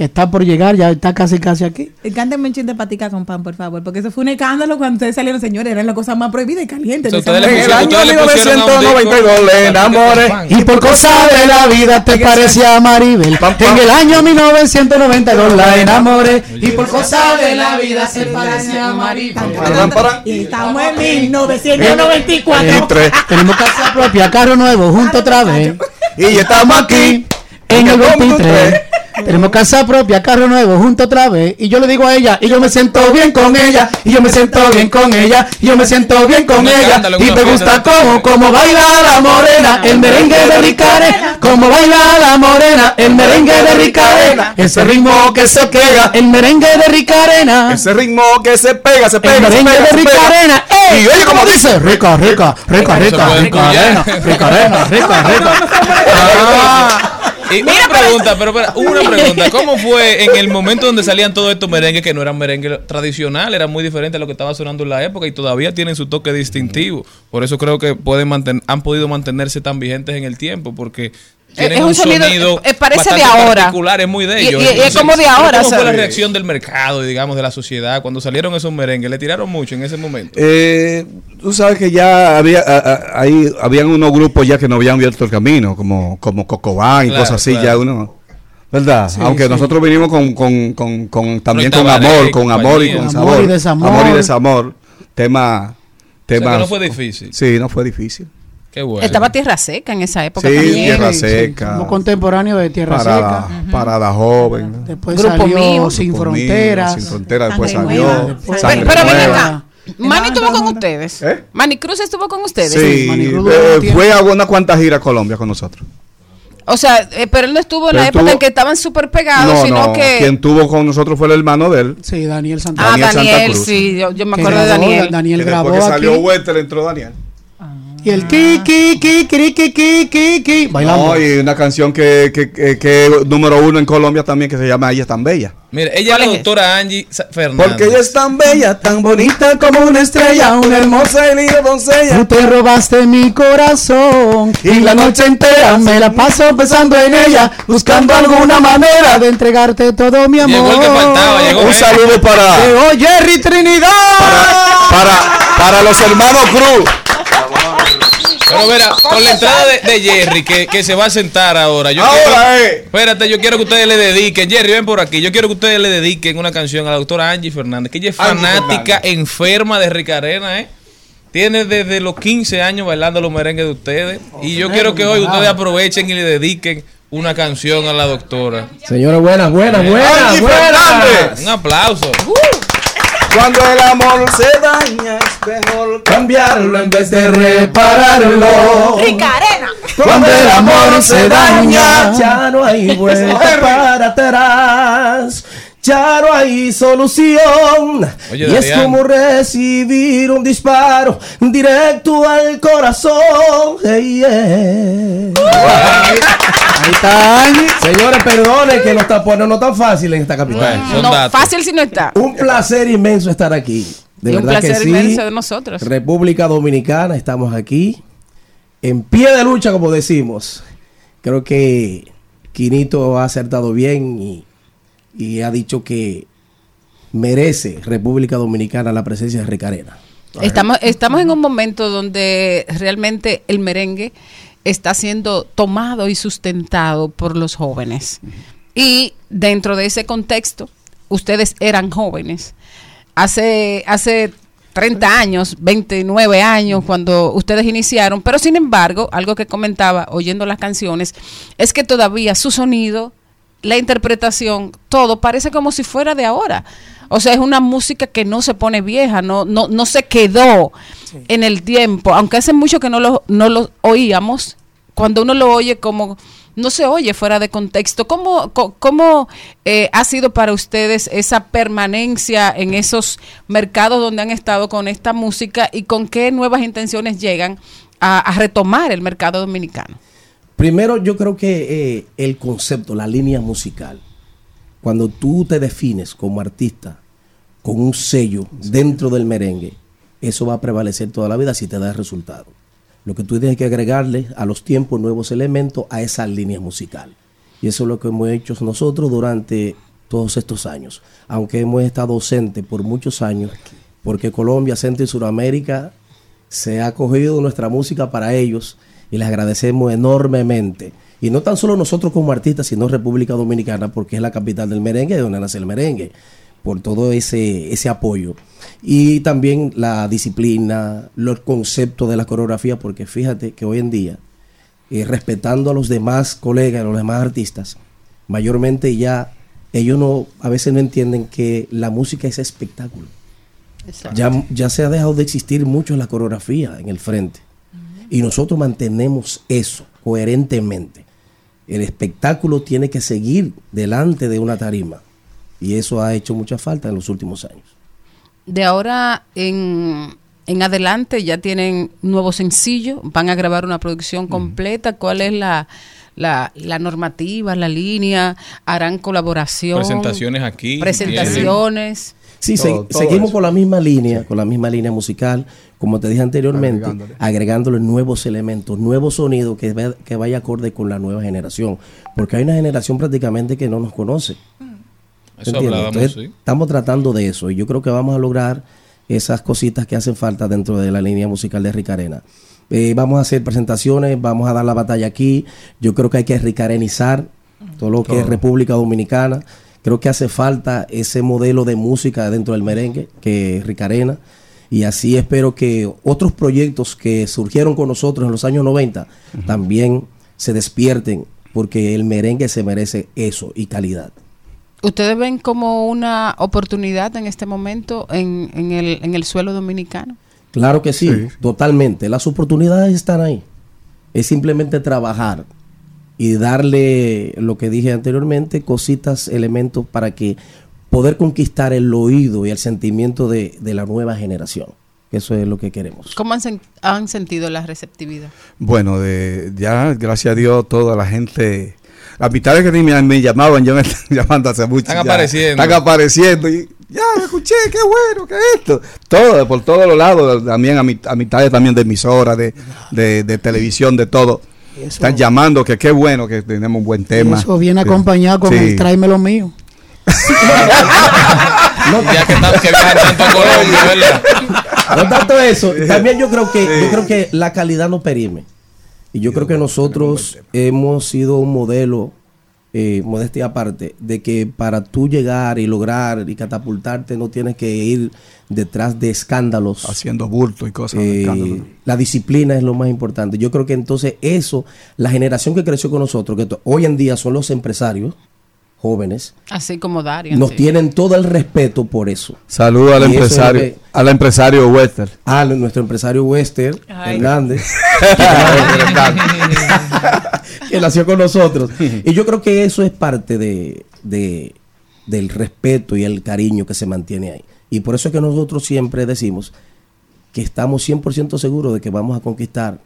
S13: que está por llegar, ya está casi casi aquí.
S4: Cántame un chin de patica con pan, por favor, porque eso fue un escándalo cuando ustedes salieron, señores, eran la cosa más prohibida y caliente.
S2: O sea,
S12: En el año
S2: ustedes le pusieron a un
S12: 1992 le enamoré.
S13: Y por cosas de la vida te parecía a Maribel. En el año 1992 la enamoré. Y por cosas de la vida se parecía a Maribel.
S4: Y estamos en 1994.
S12: Y tres.
S13: Tenemos casa propia, carro nuevo, junto otra vez.
S12: Y estamos aquí.
S13: En el
S12: Punto
S13: 23. Tenemos casa propia, carro nuevo, junto otra vez. Y yo le digo a ella, y yo me siento bien con ella, y yo me siento bien con ella, y yo me siento bien con ella. Y me gusta como, como baila la morena, el merengue de Ricarena, como baila la morena, el merengue de Ricarena, ese ritmo que se pega, el merengue de Ricarena.
S12: Ese ritmo que se pega, se pega,
S13: El
S12: se
S13: merengue
S12: pega,
S13: de. Ricarena.
S12: Y oye cómo dice.
S13: Rica, rica, rica, rica, Ricarena,
S2: pullar.
S13: Ricarena, rica, rica.
S2: Y una pregunta, pero una pregunta. ¿Cómo fue en el momento donde salían todos estos merengues que no eran merengue tradicional, era muy diferente a lo que estaba sonando en la época y todavía tienen su toque distintivo? Por eso creo que pueden manten- han podido mantenerse tan vigentes en el tiempo porque tienen
S3: es un
S2: un
S3: sonido,
S2: sonido,
S3: eh, parece de ahora.
S2: particular, es muy de ellos.
S3: y- y es como de
S2: ¿pero
S3: ahora,
S2: ¿Cómo fue la
S3: ¿sabes?
S2: reacción del mercado, digamos, de la sociedad cuando salieron esos merengues? ¿Le tiraron mucho en ese momento?
S12: Eh, tú sabes que ya había a- a- ahí habían unos grupos ya que no habían abierto el camino, como como Cocobán y
S2: Claro,
S12: cosas así,
S2: claro.
S12: ya uno, ¿verdad?
S13: Sí,
S12: Aunque
S13: sí.
S12: nosotros vinimos con, con, con, con- también con amor, con amor y con
S13: Amor
S12: sabor,
S13: y desamor.
S12: amor y desamor, tema,
S2: O sea,
S12: temas,
S2: que no fue difícil.
S12: sí, no fue difícil,
S2: Qué bueno.
S3: Estaba Tierra Seca en esa época
S12: Sí,
S3: también.
S12: Tierra
S13: Sí,
S12: Seca.
S13: Somos contemporáneos de Tierra
S12: parada,
S13: Seca.
S12: parada joven,
S13: Después
S3: Grupo
S13: salió
S3: Mío.
S13: Sin
S12: Grupo Mío,
S13: Fronteras.
S12: sin fronteras, después
S4: Sangre
S12: salió,
S4: Nueva.
S13: Después-
S3: Pero ven acá. Manny estuvo con ustedes.
S12: ¿Eh?
S3: Manny Cruz estuvo con ustedes.
S12: Sí, eh, fue a una cuantas giras a Colombia con nosotros.
S3: O sea, eh, pero él no estuvo en
S12: Pero
S3: la época
S12: estuvo-
S3: en que estaban súper pegados,
S12: No,
S3: sino
S12: no,
S3: que.
S12: quien tuvo con nosotros fue el hermano de él.
S13: Sí, Daniel Santana.
S3: Ah,
S12: Daniel Santa
S3: Daniel,
S12: Cruz.
S3: sí, yo, yo me acuerdo de Daniel.
S13: Daniel grabó
S12: después que salió
S13: aquí.
S12: Wester entró Daniel.
S13: Y el que, que, que, que, que. Bailando.
S12: No, y una canción que, que, que, que número uno en Colombia también que se llama Ella es tan bella.
S2: Mire, ella es la doctora Angie Fernández.
S12: Porque ella es tan bella, tan bonita como una estrella, una hermosa y linda doncella.
S13: Tú te robaste mi corazón y la noche entera me la paso pensando en ella, buscando alguna manera de entregarte todo mi amor.
S2: Llegó el que faltaba, llegó.
S12: Un saludo para.
S13: Llegó Jerry Trinidad.
S12: Para, para, para los hermanos Cruz.
S2: Pero mira, con la entrada de, de Jerry, que, que se va a sentar ahora. Yo
S12: Ahora,
S2: quiero,
S12: eh.
S2: Espérate, yo quiero que ustedes le dediquen. Jerry, ven por aquí. Yo quiero que ustedes le dediquen una canción a la doctora Angie Fernández, que ella es fanática,
S12: Fernández.
S2: enferma de Ricarena, ¿eh? Tiene desde los 15 años bailando los merengues de ustedes. Y yo quiero que hoy ustedes aprovechen y le dediquen una canción a la doctora.
S14: Señores, buenas, buenas, buenas,
S12: Angie
S14: buenas.
S12: Fernández.
S2: Un aplauso.
S12: Cuando el amor se daña mejor
S14: Cambiarlo en vez de repararlo.
S5: Ricarena.
S14: Cuando el amor se daña, ya no hay vuelta para atrás. Ya no hay solución.
S2: Oye,
S14: y es como recibir un disparo directo al corazón. Hey, yeah.
S13: Ahí está Angie.
S14: Señores, perdone que los tapones no tan fáciles en esta capital.
S2: Bueno,
S3: No, fácil si no está.
S14: Un placer inmenso estar aquí. De
S3: y un placer
S14: que sí.
S3: inmenso de nosotros.
S14: República Dominicana, estamos aquí. en pie de lucha, como decimos. Creo que Quinito ha acertado bien y, y ha dicho que merece República Dominicana la presencia de Ricarena.
S3: Estamos, estamos en un momento donde realmente el merengue está siendo tomado y sustentado por los jóvenes. Y dentro de ese contexto, ustedes eran jóvenes. Hace, hace 30 años, 29 años cuando ustedes iniciaron, pero sin embargo, algo que comentaba oyendo las canciones, es que todavía su sonido, la interpretación, todo parece como si fuera de ahora. O sea, es una música que no se pone vieja, no, no, no se quedó en el tiempo, aunque hace mucho que no lo, no lo oíamos, cuando uno lo oye como no se oye fuera de contexto. ¿Cómo, cómo eh, ha sido para ustedes esa permanencia en esos mercados donde han estado con esta música y con qué nuevas intenciones llegan a, a retomar el mercado dominicano?
S14: Primero, yo creo que eh, el concepto, la línea musical, cuando tú te defines como artista con un sello dentro del merengue, eso va a prevalecer toda la vida si te da el resultado. Lo que tú tienes que agregarle a los tiempos nuevos elementos a esa línea musical. Y eso es lo que hemos hecho nosotros durante todos estos años. Aunque hemos estado ausentes por muchos años, porque Colombia, Centro y Sudamérica se ha acogido nuestra música para ellos y les agradecemos enormemente. Y no tan solo nosotros como artistas, sino República Dominicana, porque es la capital del merengue, de donde nace el merengue, por todo ese, ese apoyo. Y también la disciplina, los conceptos de la coreografía, porque fíjate que hoy en día, eh, respetando a los demás colegas, a los demás artistas, mayormente ya ellos no, a veces no entienden que la música es espectáculo. Ya, ya se ha dejado de existir mucho la coreografía en el frente. Y nosotros mantenemos eso coherentemente. El espectáculo tiene que seguir delante de una tarima. Y eso ha hecho mucha falta en los últimos años.
S3: De ahora en, en adelante ya tienen nuevo sencillo, van a grabar una producción completa. ¿Cuál es la, la, la normativa, la línea? ¿Harán colaboración?
S2: Presentaciones aquí.
S3: Presentaciones.
S14: Sí,
S2: Todo-
S14: se-
S2: todo
S14: seguimos
S2: eso.
S14: con la misma línea, con la misma línea musical, como te dije anteriormente,
S12: Agregándole.
S14: agregándole, nuevos elementos, nuevos sonidos que, ve- que vaya acorde con la nueva generación. Porque hay una generación prácticamente que no nos conoce.
S2: Hablábamos,
S14: Entonces,
S2: sí.
S14: Estamos tratando de eso y yo creo que vamos a lograr esas cositas que hacen falta dentro de la línea musical de Ricarena. Eh, vamos a hacer presentaciones, vamos a dar la batalla aquí. Yo creo que hay que ricarenizar todo lo que es. República Dominicana. Creo que hace falta ese modelo de música dentro del merengue que es Ricarena. Y así espero que otros proyectos que surgieron con nosotros en los años 90 también se despierten porque el merengue se merece eso y calidad.
S3: ¿Ustedes ven como una oportunidad en este momento en, en, el, en el suelo dominicano?
S14: Claro que sí, totalmente. Las oportunidades están ahí. Es simplemente trabajar y darle lo que dije anteriormente, cositas, elementos para que poder conquistar el oído y el sentimiento de, de la nueva generación. Eso es lo que queremos.
S3: ¿Cómo han, sen- han sentido la receptividad?
S12: Bueno, de, ya, gracias a Dios, toda la gente. Las mitades que ni me, me llamaban, ya me están llamando hace mucho.
S2: Están
S12: ya.
S2: apareciendo.
S12: Están apareciendo. Y ya, lo escuché, qué bueno, qué es esto. Todo, por todos los lados, también a, mit- a mitades también de emisoras, de, de, de televisión, de todo. Están llamando que qué bueno que tenemos un buen tema.
S13: Eso viene
S12: Sí.
S13: acompañado con
S12: Sí.
S13: el tráeme lo mío.
S2: ya que, están- que viajan tanto a Colombia, ¿verdad?
S14: No tanto eso, también yo creo que yo creo que la calidad no perime. Y yo creo que nosotros hemos sido un modelo, eh, modestia aparte, de que para tú llegar y lograr y catapultarte no tienes que ir detrás de escándalos.
S12: Haciendo bulto y cosas.
S14: Eh, la disciplina es lo más importante. Yo creo que entonces eso, la generación que creció con nosotros, que hoy en día son los empresarios jóvenes,
S3: Así como Darian.
S14: nos
S3: sí.
S14: tienen todo el respeto por eso.
S12: Saludos al
S14: Y es
S12: empresario,
S14: que-
S12: al empresario Wester.
S14: a nuestro empresario Wester
S3: Ay.
S14: Hernández, que nació con nosotros. Y yo creo que eso es parte de, de- del respeto y el cariño que se mantiene ahí. Y por eso es que nosotros siempre decimos que estamos 100% seguros de que vamos a conquistar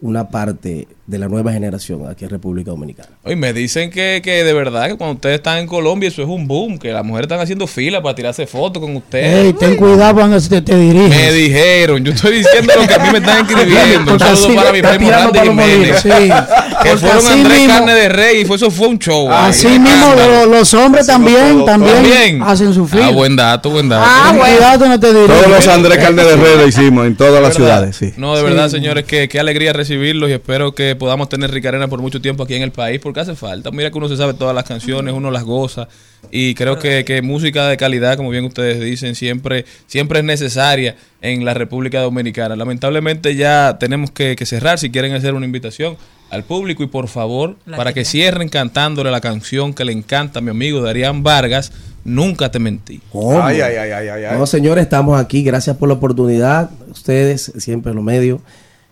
S14: una parte de la nueva generación aquí en República Dominicana.
S2: Oye, me dicen que, que de verdad que cuando ustedes están en Colombia eso es un boom, que las mujeres están haciendo fila para tirarse fotos con ustedes.
S15: Ten cuidado cuando te, te diriges.
S2: Me dijeron, yo estoy diciendo lo que a mí me están escribiendo. Un saludo para mi primo Randy Jiménez.
S15: Sí.
S2: Que
S15: Porque
S2: fueron
S15: así
S2: Andrés
S15: mismo-
S2: Carne de Rey y fue, eso fue un show. ahí.
S15: Así mismo lo- los hombres también, también
S2: También.
S15: hacen su fila.
S2: Ah, buen dato, buen dato.
S15: Ten cuidado cuando te diriges.
S12: Todos los Andrés Carne de Red lo hicimos en todas las
S2: ¿Verdad?
S12: ciudades, sí.
S2: No, de verdad, señores, que qué alegría recibirlos y espero que podamos tener Ricarena por mucho tiempo aquí en el país, porque hace falta. Mira que uno se sabe todas las canciones, uno las goza y creo que, que música de calidad, como bien ustedes dicen, siempre, siempre es necesaria en la República Dominicana. Lamentablemente ya tenemos que, que cerrar si quieren hacer una invitación al público y por favor, para que cierren cantándole la canción que le encanta a mi amigo Darían Vargas, Nunca te mentí.
S14: ¿Cómo?
S12: Ay, ay, ay, ay, ay, ay.
S14: No, señores, estamos aquí. Gracias por la oportunidad. Ustedes, siempre en los medios.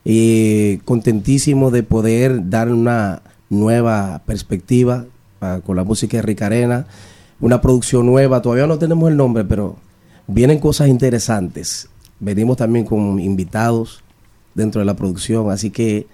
S14: Y contentísimos de poder dar una nueva perspectiva ah, con la música de Ricarena. Una producción nueva. Todavía no tenemos el nombre, pero vienen cosas interesantes. Venimos también con invitados dentro de la producción. Así que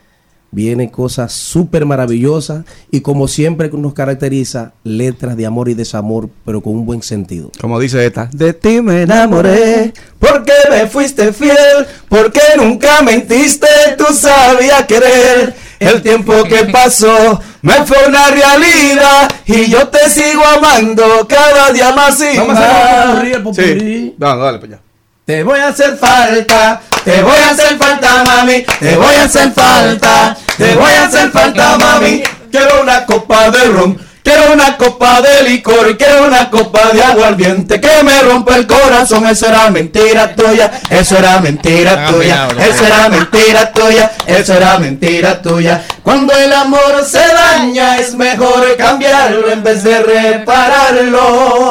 S14: vienen cosas súper maravillosas. Y como siempre nos caracteriza, letras de amor y desamor, pero con un buen sentido.
S12: Como dice esta.
S15: De ti me enamoré, porque me fuiste fiel, porque nunca mentiste, tú sabías querer. El tiempo que pasó me fue una realidad y yo te sigo amando cada día más y
S14: Vamos a hacer el popurrí.
S12: Sí. No, dale, pues ya.
S15: Te voy a hacer falta, te voy a hacer falta, mami, te voy a hacer falta, te voy a hacer falta, mami. Quiero una copa de ron, quiero una copa de licor, y quiero una copa de aguardiente que me rompa el corazón. Eso era mentira tuya, eso era mentira tuya, eso era mentira tuya, eso era mentira tuya. Cuando el amor se daña es mejor cambiarlo en vez de repararlo.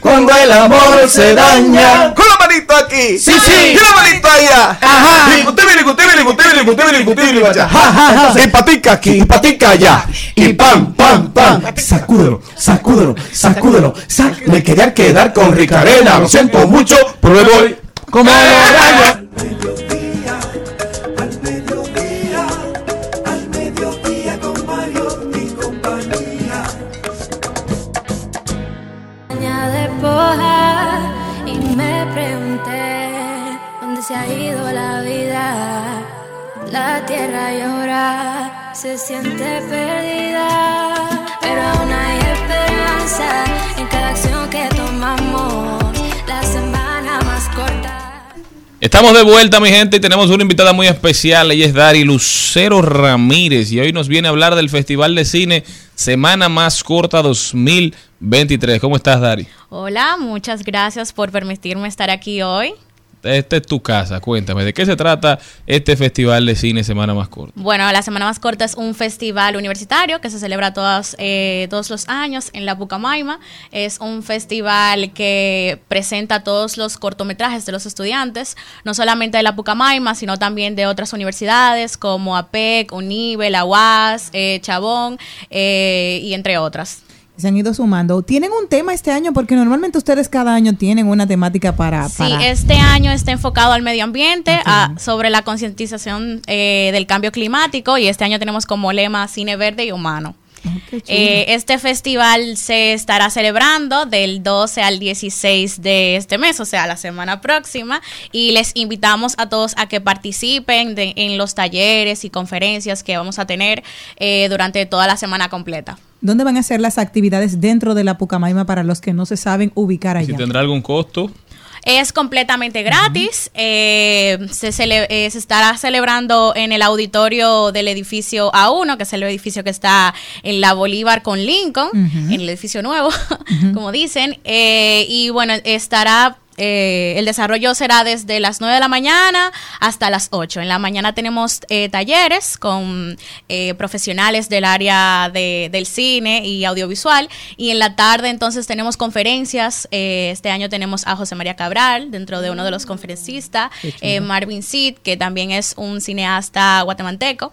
S15: Cuando el amor se daña.
S12: Manito aquí.
S15: Sí, sí.
S12: Y manito allá.
S15: Ajá.
S12: Y guti, bili, guti, bili, guti, bili, guti, bili, allá. Y patica aquí, y patica allá.
S15: Y pam, pam, pam. Sacúdelo, sacúdelo, sacúdelo. sac- Me quería quedar con Ricarena. Lo siento mucho, pero me voy. Como
S16: La tierra llora, se siente perdida, pero aún hay esperanza en cada acción que tomamos. La semana más corta.
S2: Estamos de vuelta, mi gente, y tenemos una invitada muy especial. Ella es Dari Lucero Ramírez y hoy nos viene a hablar del Festival de Cine Semana Más Corta 2023. ¿Cómo estás, Dari?
S17: Hola, muchas gracias por permitirme estar aquí hoy.
S2: Esta es tu casa. Cuéntame, ¿de qué se trata este Festival de Cine Semana Más Corta?
S17: Bueno, la Semana Más Corta es un festival universitario que se celebra todas, eh, todos los años en la Pucamaima. Es un festival que presenta todos los cortometrajes de los estudiantes, no solamente de la Pucamaima, sino también de otras universidades como APEC, UNIBE, la UAS, eh, Chabón eh, y entre otras.
S4: Se han ido sumando. ¿Tienen un tema este año? Porque normalmente ustedes cada año tienen una temática para...
S17: Sí,
S4: para-
S17: este año está enfocado al medio ambiente, a- sobre la concientización eh, del cambio climático y este año tenemos como lema Cine Verde y Humano. Eh, este festival se estará celebrando del 12 al 16 de este mes, o sea, la semana próxima, y les invitamos a todos a que participen de- en los talleres y conferencias que vamos a tener eh, durante toda la semana completa.
S4: ¿Dónde van a ser las actividades dentro de la Pucamaima para los que no se saben ubicar
S2: Si
S4: allá?
S2: tendrá algún costo.
S17: Es completamente gratis. eh, se, cele- eh, se estará celebrando en el auditorio del edificio A1, que es el edificio que está en la Bolívar con Lincoln, en el edificio nuevo, como dicen. eh, y bueno, estará. Eh, el desarrollo será desde las 9 de la mañana hasta las 8. En la mañana tenemos eh, talleres con eh, profesionales del área de- del cine y audiovisual. Y en la tarde entonces tenemos conferencias. Eh, este año tenemos a José María Cabral dentro de uno de los conferencistas. Eh, Marvin Sid, que también es un cineasta guatemalteco.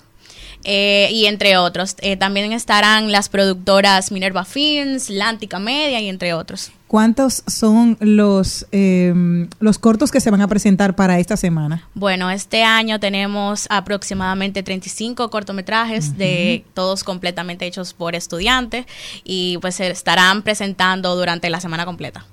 S17: Eh, y entre otros. Eh, también estarán las productoras Minerva Films, Lántica Media y entre otros.
S4: ¿Cuántos son los, eh, los cortos que se van a presentar para esta semana?
S17: Bueno, este año tenemos aproximadamente 35 cortometrajes de todos completamente hechos por estudiantes y pues se estarán presentando durante la semana completa.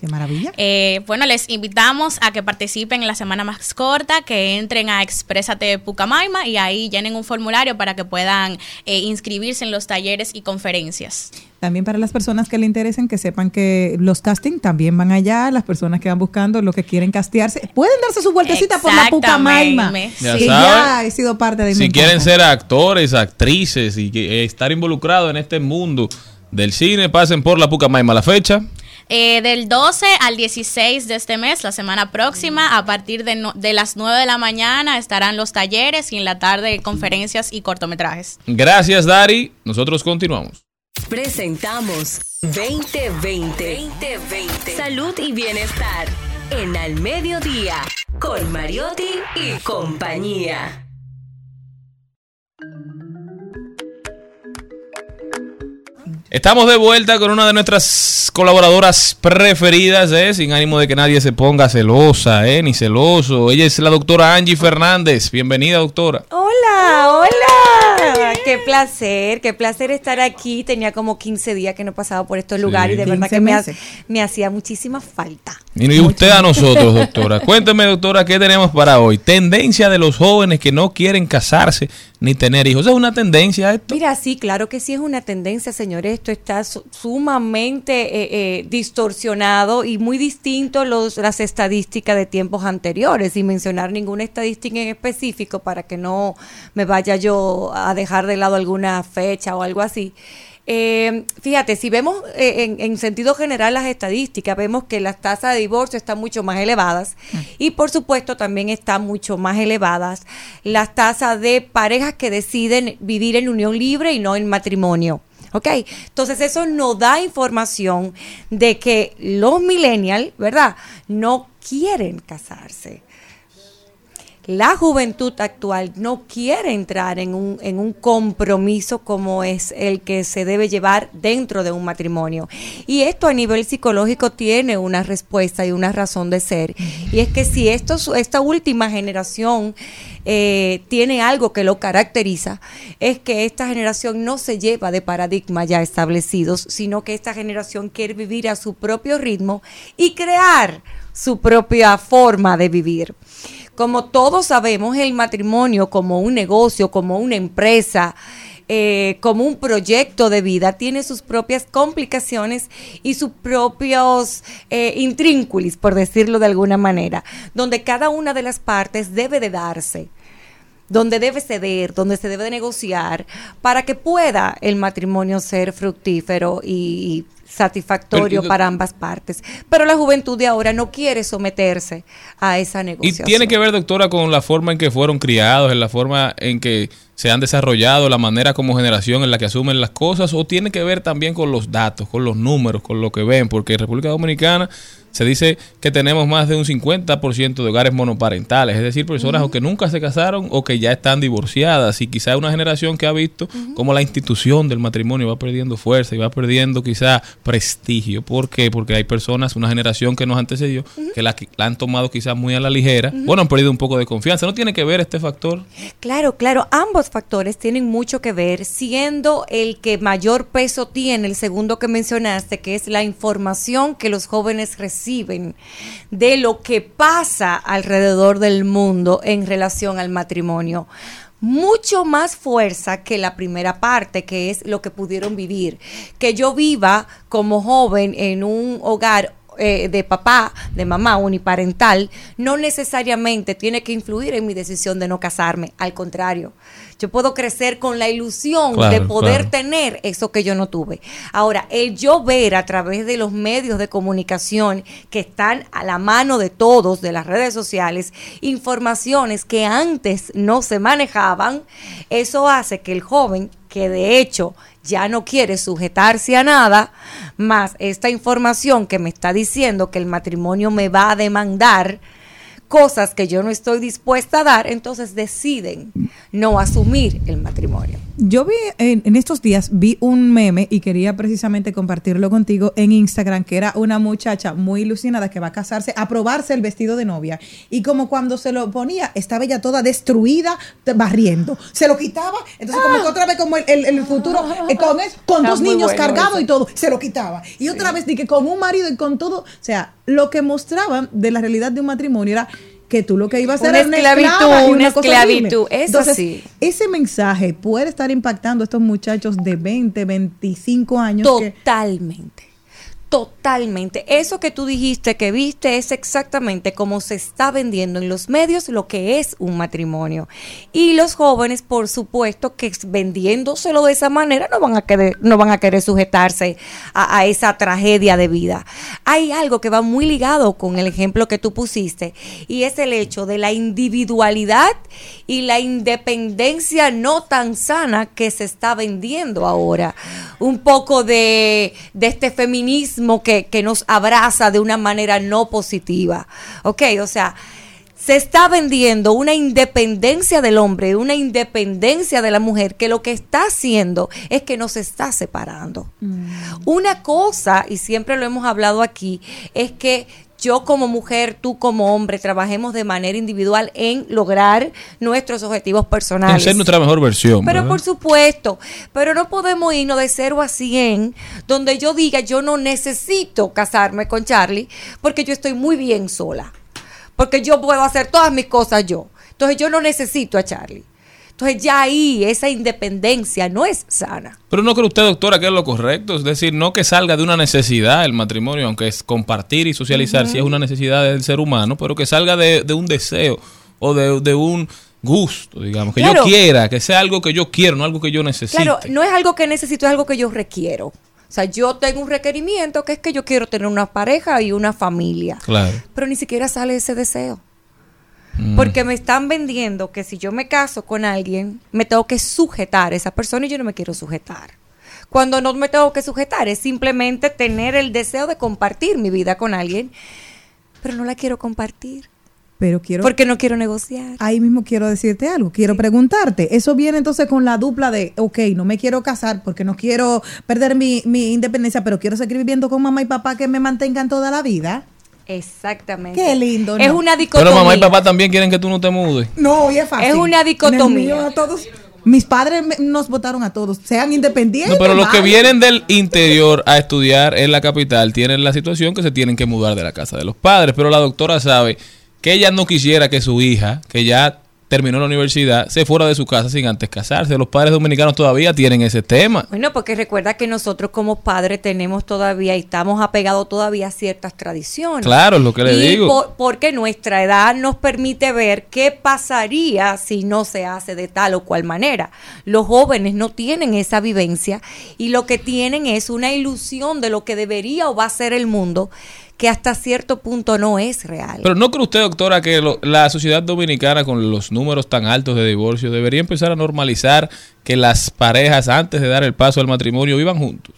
S4: Qué maravilla.
S17: Eh, bueno, les invitamos a que participen en la semana más corta, que entren a Exprésate Pucamaima y ahí llenen un formulario para que puedan eh, inscribirse en los talleres y conferencias.
S4: También para las personas que le interesen, que sepan que los castings también van allá, las personas que van buscando lo que quieren castearse, pueden darse su vueltecita por la Pucamaima.
S2: Ya
S4: Sí,
S2: saben.
S4: ya he sido parte de mi
S2: Si quieren
S4: casa.
S2: ser actores, actrices y que- eh, estar involucrados en este mundo del cine, pasen por la Pucamaima. La fecha,
S17: Eh, del 12 al 16 de este mes, la semana próxima, a partir de, no- de las 9 de la mañana estarán los talleres y en la tarde conferencias y cortometrajes.
S2: gracias Dari. Nosotros continuamos.
S9: Presentamos 2020. 2020. Salud y bienestar. En Al Mediodía. Con Mariotti y compañía.
S2: Estamos de vuelta con una de nuestras colaboradoras preferidas, ¿eh? sin ánimo de que nadie se ponga celosa, ¿eh? ni celoso. Ella es la doctora Angie Fernández. Bienvenida, doctora.
S18: Hola, hola. Qué placer, qué placer estar aquí. Tenía como 15 días que no pasaba por estos lugares y de verdad
S4: 15
S18: que me, ha-
S4: meses.
S18: me hacía muchísima falta.
S2: Y y usted a nosotros, doctora. Cuénteme, doctora, ¿qué tenemos para hoy? Tendencia de los jóvenes que no quieren casarse ni tener hijos. ¿Es una tendencia esto?
S18: Mira, sí, claro que sí es una tendencia, señores. Esto está su- sumamente eh, eh, distorsionado y muy distinto los, las estadísticas de tiempos anteriores, sin mencionar ninguna estadística en específico para que no me vaya yo a dejar de lado alguna fecha o algo así. Eh, fíjate, si vemos eh, en, en sentido general las estadísticas, vemos que las tasas de divorcio están mucho más elevadas y por supuesto también están mucho más elevadas las tasas de parejas que deciden vivir en unión libre y no en matrimonio. ¿Ok? Entonces eso nos da información de que los millennials, ¿verdad? No quieren casarse la juventud actual no quiere entrar en un, en un compromiso como es el que se debe llevar dentro de un matrimonio. Y esto a nivel psicológico tiene una respuesta y una razón de ser. Y es que si esto, esta última generación eh, tiene algo que lo caracteriza, es que esta generación no se lleva de paradigmas ya establecidos, sino que esta generación quiere vivir a su propio ritmo y crear su propia forma de vivir. Como todos sabemos, el matrimonio como un negocio, como una empresa, eh, como un proyecto de vida, tiene sus propias complicaciones y sus propios eh, por decirlo de alguna manera, donde cada una de las partes debe de darse donde debe ceder, donde se debe de negociar, para que pueda el matrimonio ser fructífero y satisfactorio
S2: Pero, y-
S18: para ambas partes. Pero la juventud de ahora no quiere someterse a esa
S2: Y
S18: negociación.
S2: tiene que ver, doctora, con la forma en que fueron criados, en la forma en que se han desarrollado, la manera como generación en la que asumen las cosas, o tiene que ver también con los datos, con los números, con lo que ven, porque en República Dominicana se dice que tenemos más de un 50% de hogares monoparentales, es decir, personas o que nunca se casaron o que ya están divorciadas, y quizá una generación que ha visto cómo la institución del matrimonio va perdiendo fuerza y va perdiendo quizá prestigio. ¿Por qué? Porque hay personas, una generación que nos antecedió, que la, la han tomado quizás muy a la ligera, bueno, han perdido un poco de confianza. ¿No tiene que ver este factor?
S18: Claro, claro, ambos factores tienen mucho que ver, siendo el que mayor peso tiene, el segundo que mencionaste, que es la información que los jóvenes reciben de lo que pasa alrededor del mundo en relación al matrimonio. Mucho más fuerza que la primera parte, que es lo que pudieron vivir. Que yo viva como joven en un hogar eh, de papá, de mamá uniparental, no necesariamente tiene que influir en mi decisión de no casarme. Al contrario, yo puedo crecer con la ilusión
S19: Claro,
S18: de poder
S19: claro.
S18: tener eso que yo no tuve. Ahora, el yo ver a través de los medios de comunicación que están a la mano de todos, de las redes sociales, informaciones que antes no se manejaban, eso hace que el joven, que de hecho ya no quiere sujetarse a nada, más esta información que me está diciendo que el matrimonio me va a demandar, cosas que yo no estoy dispuesta a dar, entonces deciden no asumir el matrimonio.
S4: Yo vi en, en estos días vi un meme y quería precisamente compartirlo contigo en Instagram que era una muchacha muy ilusionada que va a casarse, a probarse el vestido de novia. Y como cuando se lo ponía estaba ella toda destruida barriendo, se lo quitaba, entonces como que otra vez como el, el- el futuro eh, con, con dos niños
S18: bueno
S4: cargados
S18: eso.
S4: y todo, se lo quitaba. Y otra vez di que con un marido y con todo, o sea, lo que mostraban de la realidad de un matrimonio era que tú lo que ibas a hacer
S18: Una
S4: era
S18: esclavitud, una
S4: cosa horrible.
S18: esclavitud, eso
S4: Entonces,
S18: sí.
S4: ese mensaje puede estar impactando a estos muchachos de 20, 25 años. que-
S18: Totalmente. Eso que tú dijiste, que viste, es exactamente como se está vendiendo en los medios lo que es un matrimonio. Y los jóvenes, por supuesto, que vendiéndoselo de esa manera no van a querer, no van a querer sujetarse a, esa tragedia de vida. Hay algo que va muy ligado con el ejemplo que tú pusiste y es el hecho de la individualidad y la independencia no tan sana que se está vendiendo ahora. Un poco de este feminismo que, que nos abraza de una manera no positiva. Ok, o sea, se está vendiendo una independencia del hombre, una independencia de la mujer, que lo que está haciendo es que nos está separando. Una cosa, y siempre lo hemos hablado aquí, es que yo como mujer, tú como hombre, trabajemos de manera individual en lograr nuestros objetivos
S2: En
S18: personales.
S2: ser nuestra mejor versión.
S18: Pero
S2: ¿verdad?
S18: por supuesto, pero no podemos irnos de 0 a 100, donde yo diga yo no necesito casarme con Charlie, porque yo estoy muy bien sola, porque yo puedo hacer todas mis cosas yo. Entonces yo no necesito a Charlie. Entonces ya ahí esa independencia no es sana.
S2: Pero no cree usted, doctora, que es lo correcto. Es decir, no que salga de una necesidad el matrimonio, aunque es compartir y socializar,
S18: Ujú.
S2: si es una necesidad del ser humano, pero que salga de, de un deseo o de, de un gusto, digamos, que
S18: Claro.
S2: yo quiera, que sea algo que yo quiero, no algo que yo necesite.
S18: Claro, no es algo que necesito, es algo que yo requiero. O sea, yo tengo un requerimiento que es que yo quiero tener una pareja y una familia.
S2: Claro.
S18: Pero ni siquiera sale ese deseo.
S2: Mm.
S18: Porque me están vendiendo que si yo me caso con alguien, me tengo que sujetar a esa persona y yo no me quiero sujetar. Cuando no me tengo que sujetar, es simplemente tener el deseo de compartir mi vida con alguien, pero no la quiero compartir.
S4: Pero quiero.
S18: Porque no quiero negociar.
S4: Ahí mismo quiero decirte algo, quiero preguntarte. Eso viene entonces con la dupla de, ok, no me quiero casar porque no quiero perder mi, mi independencia, pero quiero seguir viviendo con mamá y papá que me mantengan toda la vida.
S18: Exactamente.
S4: Qué lindo.
S18: Es
S4: ¿no?
S18: una
S2: Pero
S18: dicotomía.
S2: mamá y papá también quieren que tú no te mudes.
S4: No, y es fácil.
S18: Es una dicotomía.
S4: mío a todos, mis padres me- nos votaron a todos, sean independientes.
S2: No, pero los que vienen del interior a estudiar en la capital tienen la situación que se tienen que mudar de la casa de los padres, pero la doctora sabe que ella no quisiera que su hija, que ya terminó la universidad, se fuera de su casa sin antes casarse. Los padres dominicanos todavía tienen ese tema.
S18: Bueno, porque recuerda que nosotros como padres tenemos todavía y estamos apegados todavía a ciertas tradiciones.
S2: Claro, es lo que le
S18: y
S2: digo.
S18: por- porque nuestra edad nos permite ver qué pasaría si no se hace de tal o cual manera. Los jóvenes no tienen esa vivencia y lo que tienen es una ilusión de lo que debería o va a ser el mundo que hasta cierto punto no es real.
S2: Pero ¿no cree usted, doctora, que lo- la sociedad dominicana con los números tan altos de divorcio debería empezar a normalizar que las parejas antes de dar el paso al matrimonio vivan juntos?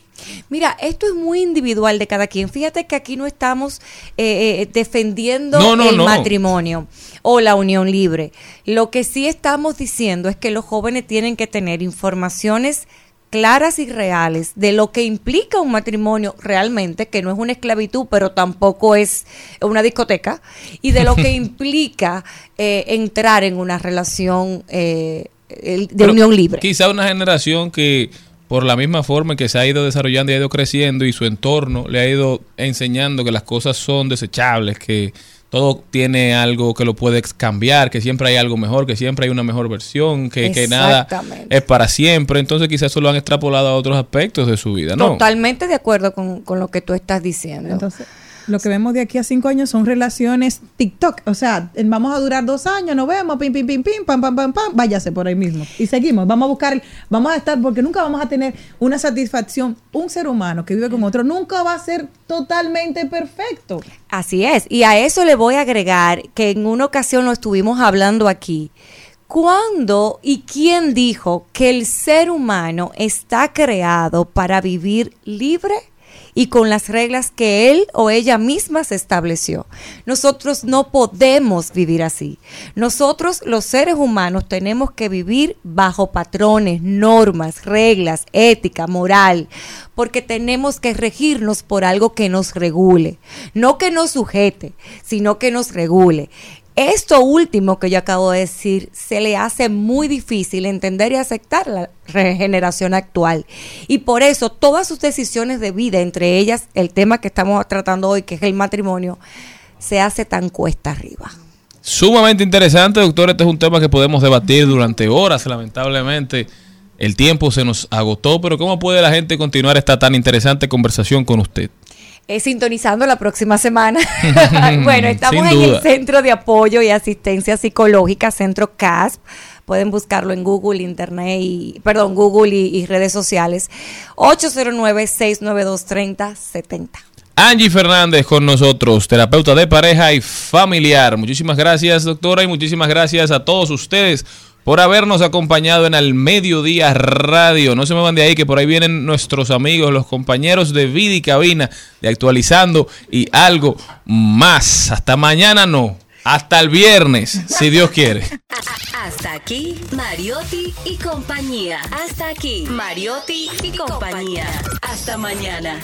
S18: Mira, esto es muy individual de cada quien. Fíjate que aquí no estamos eh, eh, defendiendo
S2: No, no,
S18: el
S2: no.
S18: matrimonio o la unión libre. Lo que sí estamos diciendo es que los jóvenes tienen que tener informaciones claras y reales de lo que implica un matrimonio realmente, que no es una esclavitud, pero tampoco es una discoteca, y de lo que implica eh, entrar en una relación eh, de
S2: Pero
S18: unión libre.
S2: Quizá una generación que por la misma forma en que se ha ido desarrollando y ha ido creciendo y su entorno le ha ido enseñando que las cosas son desechables, que todo tiene algo que lo puede cambiar, que siempre hay algo mejor, que siempre hay una mejor versión, que, que nada es para siempre. Entonces quizás eso lo han extrapolado a otros aspectos de su vida, ¿no?
S18: Totalmente de acuerdo con, con lo que tú estás diciendo.
S4: Entonces, lo que vemos de aquí a cinco años son relaciones TikTok. O sea, vamos a durar dos años, nos vemos, pim, pim, pim, pim, pam, pam, pam, pam, váyase por ahí mismo. Y seguimos, vamos a buscar, vamos a estar, porque nunca vamos a tener una satisfacción. Un ser humano que vive con otro nunca va a ser totalmente perfecto.
S18: Así es. Y a eso le voy a agregar que en una ocasión lo estuvimos hablando aquí. ¿Cuándo y quién dijo que el ser humano está creado para vivir libre y con las reglas que él o ella misma se estableció. Nosotros no podemos vivir así. Nosotros, los seres humanos, tenemos que vivir bajo patrones, normas, reglas, ética, moral, porque tenemos que regirnos por algo que nos regule, no que nos sujete, sino que nos regule. Esto último que yo acabo de decir se le hace muy difícil entender y aceptar la regeneración actual. Y por eso todas sus decisiones de vida, entre ellas el tema que estamos tratando hoy, que es el matrimonio, se hace tan cuesta arriba.
S2: Sumamente interesante, doctor. Este es un tema que podemos debatir durante horas, lamentablemente. El tiempo se nos agotó, pero ¿cómo puede la gente continuar esta tan interesante conversación con usted?
S18: Eh, sintonizando la próxima semana. bueno, estamos en el. Centro de Apoyo y Asistencia Psicológica, Centro CASP. Pueden buscarlo en Google, Internet y, perdón, Google y, y redes sociales. 809-692-3070.
S2: Angie Fernández con nosotros, terapeuta de pareja y familiar. Muchísimas gracias, doctora, y muchísimas gracias a todos ustedes por habernos acompañado en el Mediodía Radio. No se me van de ahí, que por ahí vienen nuestros amigos, los compañeros de Vida y Cabina, de Actualizando y algo más. Hasta mañana no, hasta el viernes, si Dios quiere.
S9: Hasta aquí, Mariotti y compañía. Hasta aquí, Mariotti y compañía. Hasta mañana.